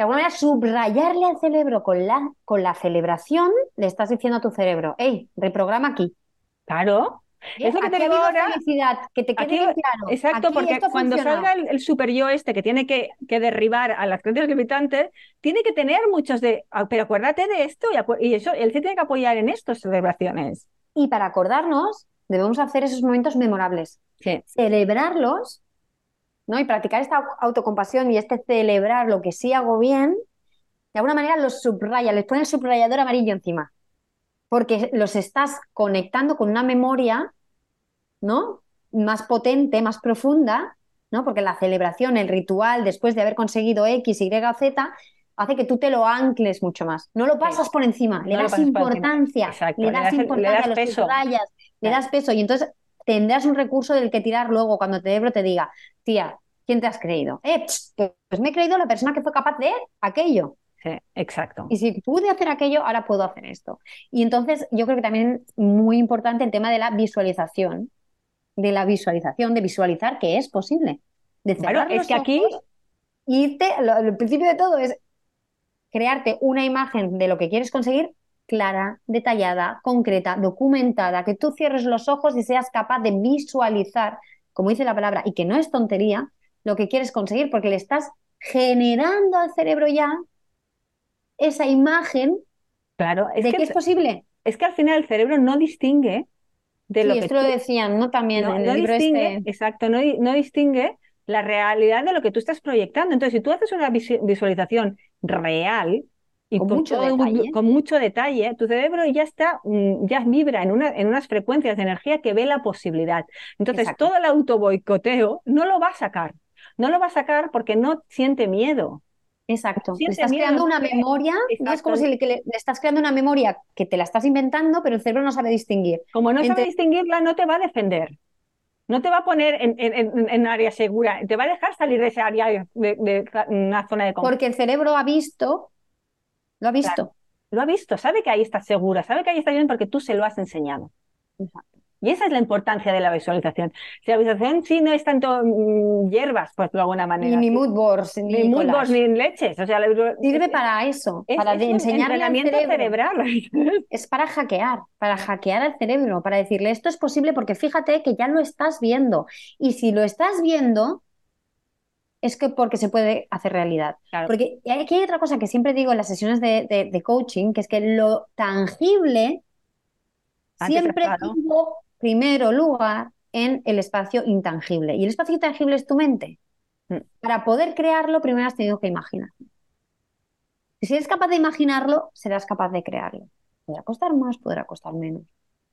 de alguna manera, subrayarle al cerebro con la, con la celebración, le estás diciendo a tu cerebro, hey, reprograma aquí. Claro, es lo que te digo ahora. Felicidad, que te quede claro. Exacto, porque cuando salga el, super yo este que tiene que, derribar a las creencias limitantes, tiene que tener muchos de. Ah, pero acuérdate de esto y, eso, él se tiene que apoyar en estas celebraciones. Y para acordarnos, debemos hacer esos momentos memorables. Celebrarlos, ¿no? Y practicar esta autocompasión y este celebrar lo que sí hago bien, de alguna manera los subraya, les pone el subrayador amarillo encima porque los estás conectando con una memoria, ¿no? Más potente, más profunda, ¿no? Porque la celebración, el ritual, después de haber conseguido X, Y, Z, hace que tú te lo ancles mucho más. No lo pasas por encima, le das importancia, le das, importancia, le peso. le das peso y entonces tendrás un recurso del que tirar luego cuando tu cerebro te diga, tía, ¿quién te has creído? Eh, pues me he creído la persona que fue capaz de aquello. Sí, exacto. Y si pude hacer aquello, ahora puedo hacer esto. Y entonces yo creo que también es muy importante el tema de la visualización, de la visualización, de visualizar que es posible. De cerrar es que aquí irte, el principio de todo es crearte una imagen de lo que quieres conseguir clara, detallada, concreta, documentada, que tú cierres los ojos y seas capaz de visualizar, como dice la palabra, y que no es tontería, lo que quieres conseguir, porque le estás generando al cerebro ya esa imagen claro, es de que, es posible. Es que al final el cerebro no distingue de lo que esto lo decían, ¿no? También en el libro distingue, este. Exacto, no, no distingue la realidad de lo que tú estás proyectando. Entonces, si tú haces una visualización real y con, mucho, detalle. con mucho detalle, tu cerebro ya está, mm, ya vibra en, una, en unas frecuencias de energía que ve la posibilidad. Entonces, todo el autoboicoteo no lo va a sacar. No lo va a sacar porque no siente miedo. Exacto. Le estás creando una memoria, no es como si le, estás creando una memoria que te la estás inventando, pero el cerebro no sabe distinguir. Como no sabe distinguirla, no te va a defender. No te va a poner en, en, área segura, te va a dejar salir de esa área, de, una zona de confort. Porque el cerebro ha visto, lo ha visto. lo ha visto, sabe que ahí estás segura, sabe que ahí está bien porque tú se lo has enseñado. Exacto. Y esa es la importancia de la visualización. Si la visualización sí no es tanto mm, hierbas, pues de alguna manera. Ni, mood boards, ni, mood boards, ni leches. O sea, Sirve para eso, para enseñar al cerebro. cerebral. Es para hackear, para hackear al cerebro, para decirle esto es posible porque fíjate que ya lo estás viendo. Y si lo estás viendo, es que porque se puede hacer realidad. Porque aquí hay otra cosa que siempre digo en las sesiones de, coaching, que es que lo tangible siempre tuvo primero lugar en el espacio intangible. Y el espacio intangible es tu mente. Mm. Para poder crearlo, primero has tenido que imaginar. Y si eres capaz de imaginarlo, serás capaz de crearlo. Podrá costar más, podrá costar menos.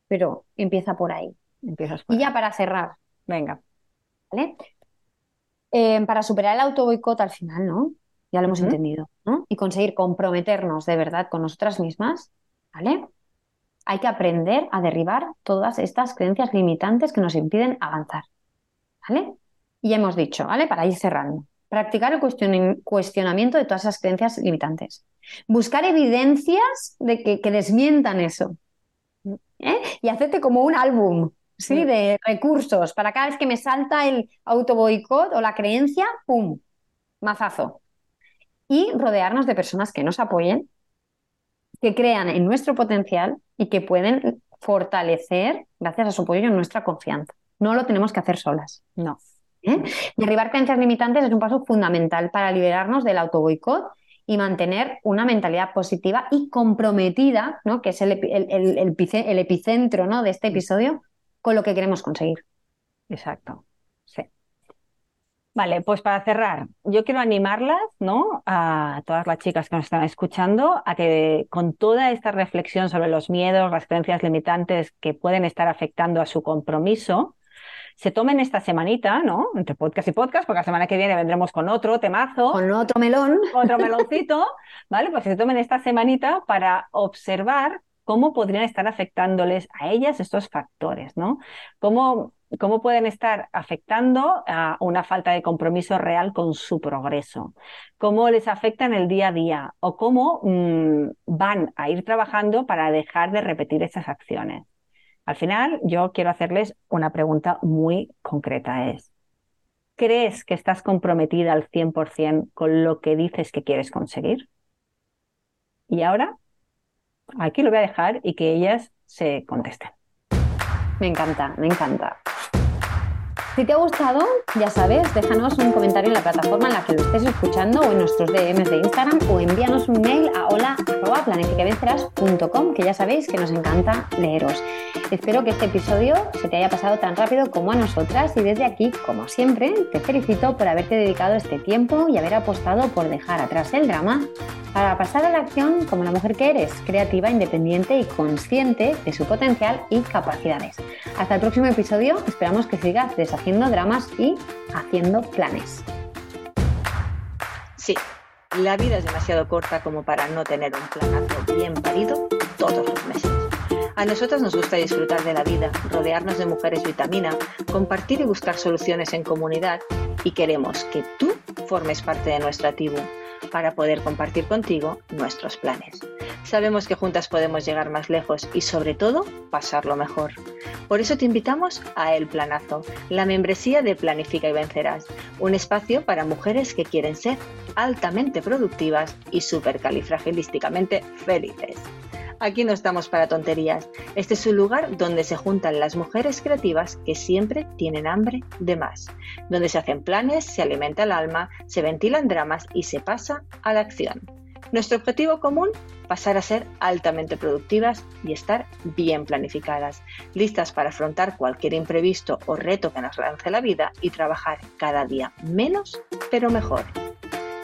Pero empieza por ahí. Empiezas y ya para cerrar. Venga. ¿Vale? Eh, para superar el auto boicot al final, ¿no? Ya lo hemos entendido, ¿no? Y conseguir comprometernos de verdad con nosotras mismas, ¿vale? Hay que aprender a derribar todas estas creencias limitantes que nos impiden avanzar. ¿Vale? Y hemos dicho, ¿vale? Para ir cerrando. Practicar el cuestionamiento de todas esas creencias limitantes. Buscar evidencias de que, desmientan eso. ¿eh? Y hacerte como un álbum ¿sí? de recursos para cada vez que me salta el autoboicot o la creencia, ¡pum! Mazazo. Y rodearnos de personas que nos apoyen que crean en nuestro potencial y que pueden fortalecer, gracias a su apoyo, nuestra confianza. No lo tenemos que hacer solas. No. ¿Eh? Derribar creencias limitantes es un paso fundamental para liberarnos del autoboicot y mantener una mentalidad positiva y comprometida, ¿no? que es el, epicentro ¿no? de este episodio, con lo que queremos conseguir. Exacto. Vale, pues para cerrar, yo quiero animarlas, ¿no? A todas las chicas que nos están escuchando, a que con toda esta reflexión sobre los miedos, las creencias limitantes que pueden estar afectando a su compromiso, se tomen esta semanita, ¿no? Entre podcast y podcast, porque la semana que viene vendremos con otro temazo. Con otro melón. Otro meloncito, ¿vale? Pues se tomen esta semanita para observar cómo podrían estar afectándoles a ellas estos factores, ¿no? Cómo, cómo pueden estar afectando a una falta de compromiso real con su progreso, cómo les afecta en el día a día o cómo mm, van a ir trabajando para dejar de repetir esas acciones. Al final, yo quiero hacerles una pregunta muy concreta. Es, ¿crees que estás comprometida al 100% con lo que dices que quieres conseguir? Y ahora Aquí lo voy a dejar y que ellas se contesten. Me encanta, me encanta. Si te ha gustado, ya sabes, déjanos un comentario en la plataforma en la que lo estés escuchando o en nuestros DMs de Instagram o envíanos un mail a hola.planificavencerás.com que ya sabéis que nos encanta leeros. Espero que este episodio se te haya pasado tan rápido como a nosotras y desde aquí, como siempre, te felicito por haberte dedicado este tiempo y haber apostado por dejar atrás el drama para pasar a la acción como la mujer que eres, creativa, independiente y consciente de su potencial y capacidades. Hasta el próximo episodio, esperamos que sigas deshaciendo dramas y haciendo planes. Sí, la vida es demasiado corta como para no tener un planazo bien parido todos los meses. A nosotras nos gusta disfrutar de la vida, rodearnos de mujeres vitamina, compartir y buscar soluciones en comunidad y queremos que tú formes parte de nuestra tribu para poder compartir contigo nuestros planes. Sabemos que juntas podemos llegar más lejos y sobre todo pasarlo mejor. Por eso te invitamos a El Planazo, la membresía de Planifica y Vencerás, un espacio para mujeres que quieren ser altamente productivas y supercalifragilísticamente felices. Aquí no estamos para tonterías. Este es un lugar donde se juntan las mujeres creativas que siempre tienen hambre de más, donde se hacen planes, se alimenta el alma, se ventilan dramas y se pasa a la acción. Nuestro objetivo común, pasar a ser altamente productivas y estar bien planificadas, listas para afrontar cualquier imprevisto o reto que nos lance la vida y trabajar cada día menos, pero mejor.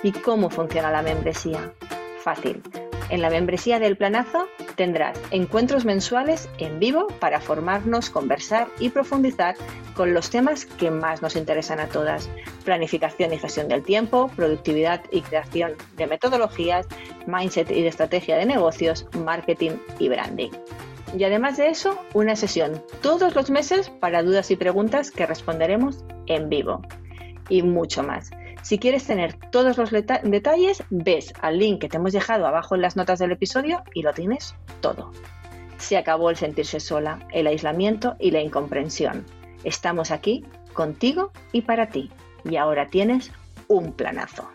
¿Y cómo funciona la membresía? Fácil en la membresía del planazo tendrás encuentros mensuales en vivo para formarnos, conversar y profundizar con los temas que más nos interesan a todas. Planificación y gestión del tiempo, productividad y creación de metodologías, mindset y estrategia de negocios, marketing y branding. Y además de eso, una sesión todos los meses para dudas y preguntas que responderemos en vivo. Y mucho más. Si quieres tener todos los detalles, ves al link que te hemos dejado abajo en las notas del episodio y lo tienes todo. Se acabó el sentirse sola, el aislamiento y la incomprensión. Estamos aquí contigo y para ti. Y ahora tienes un planazo.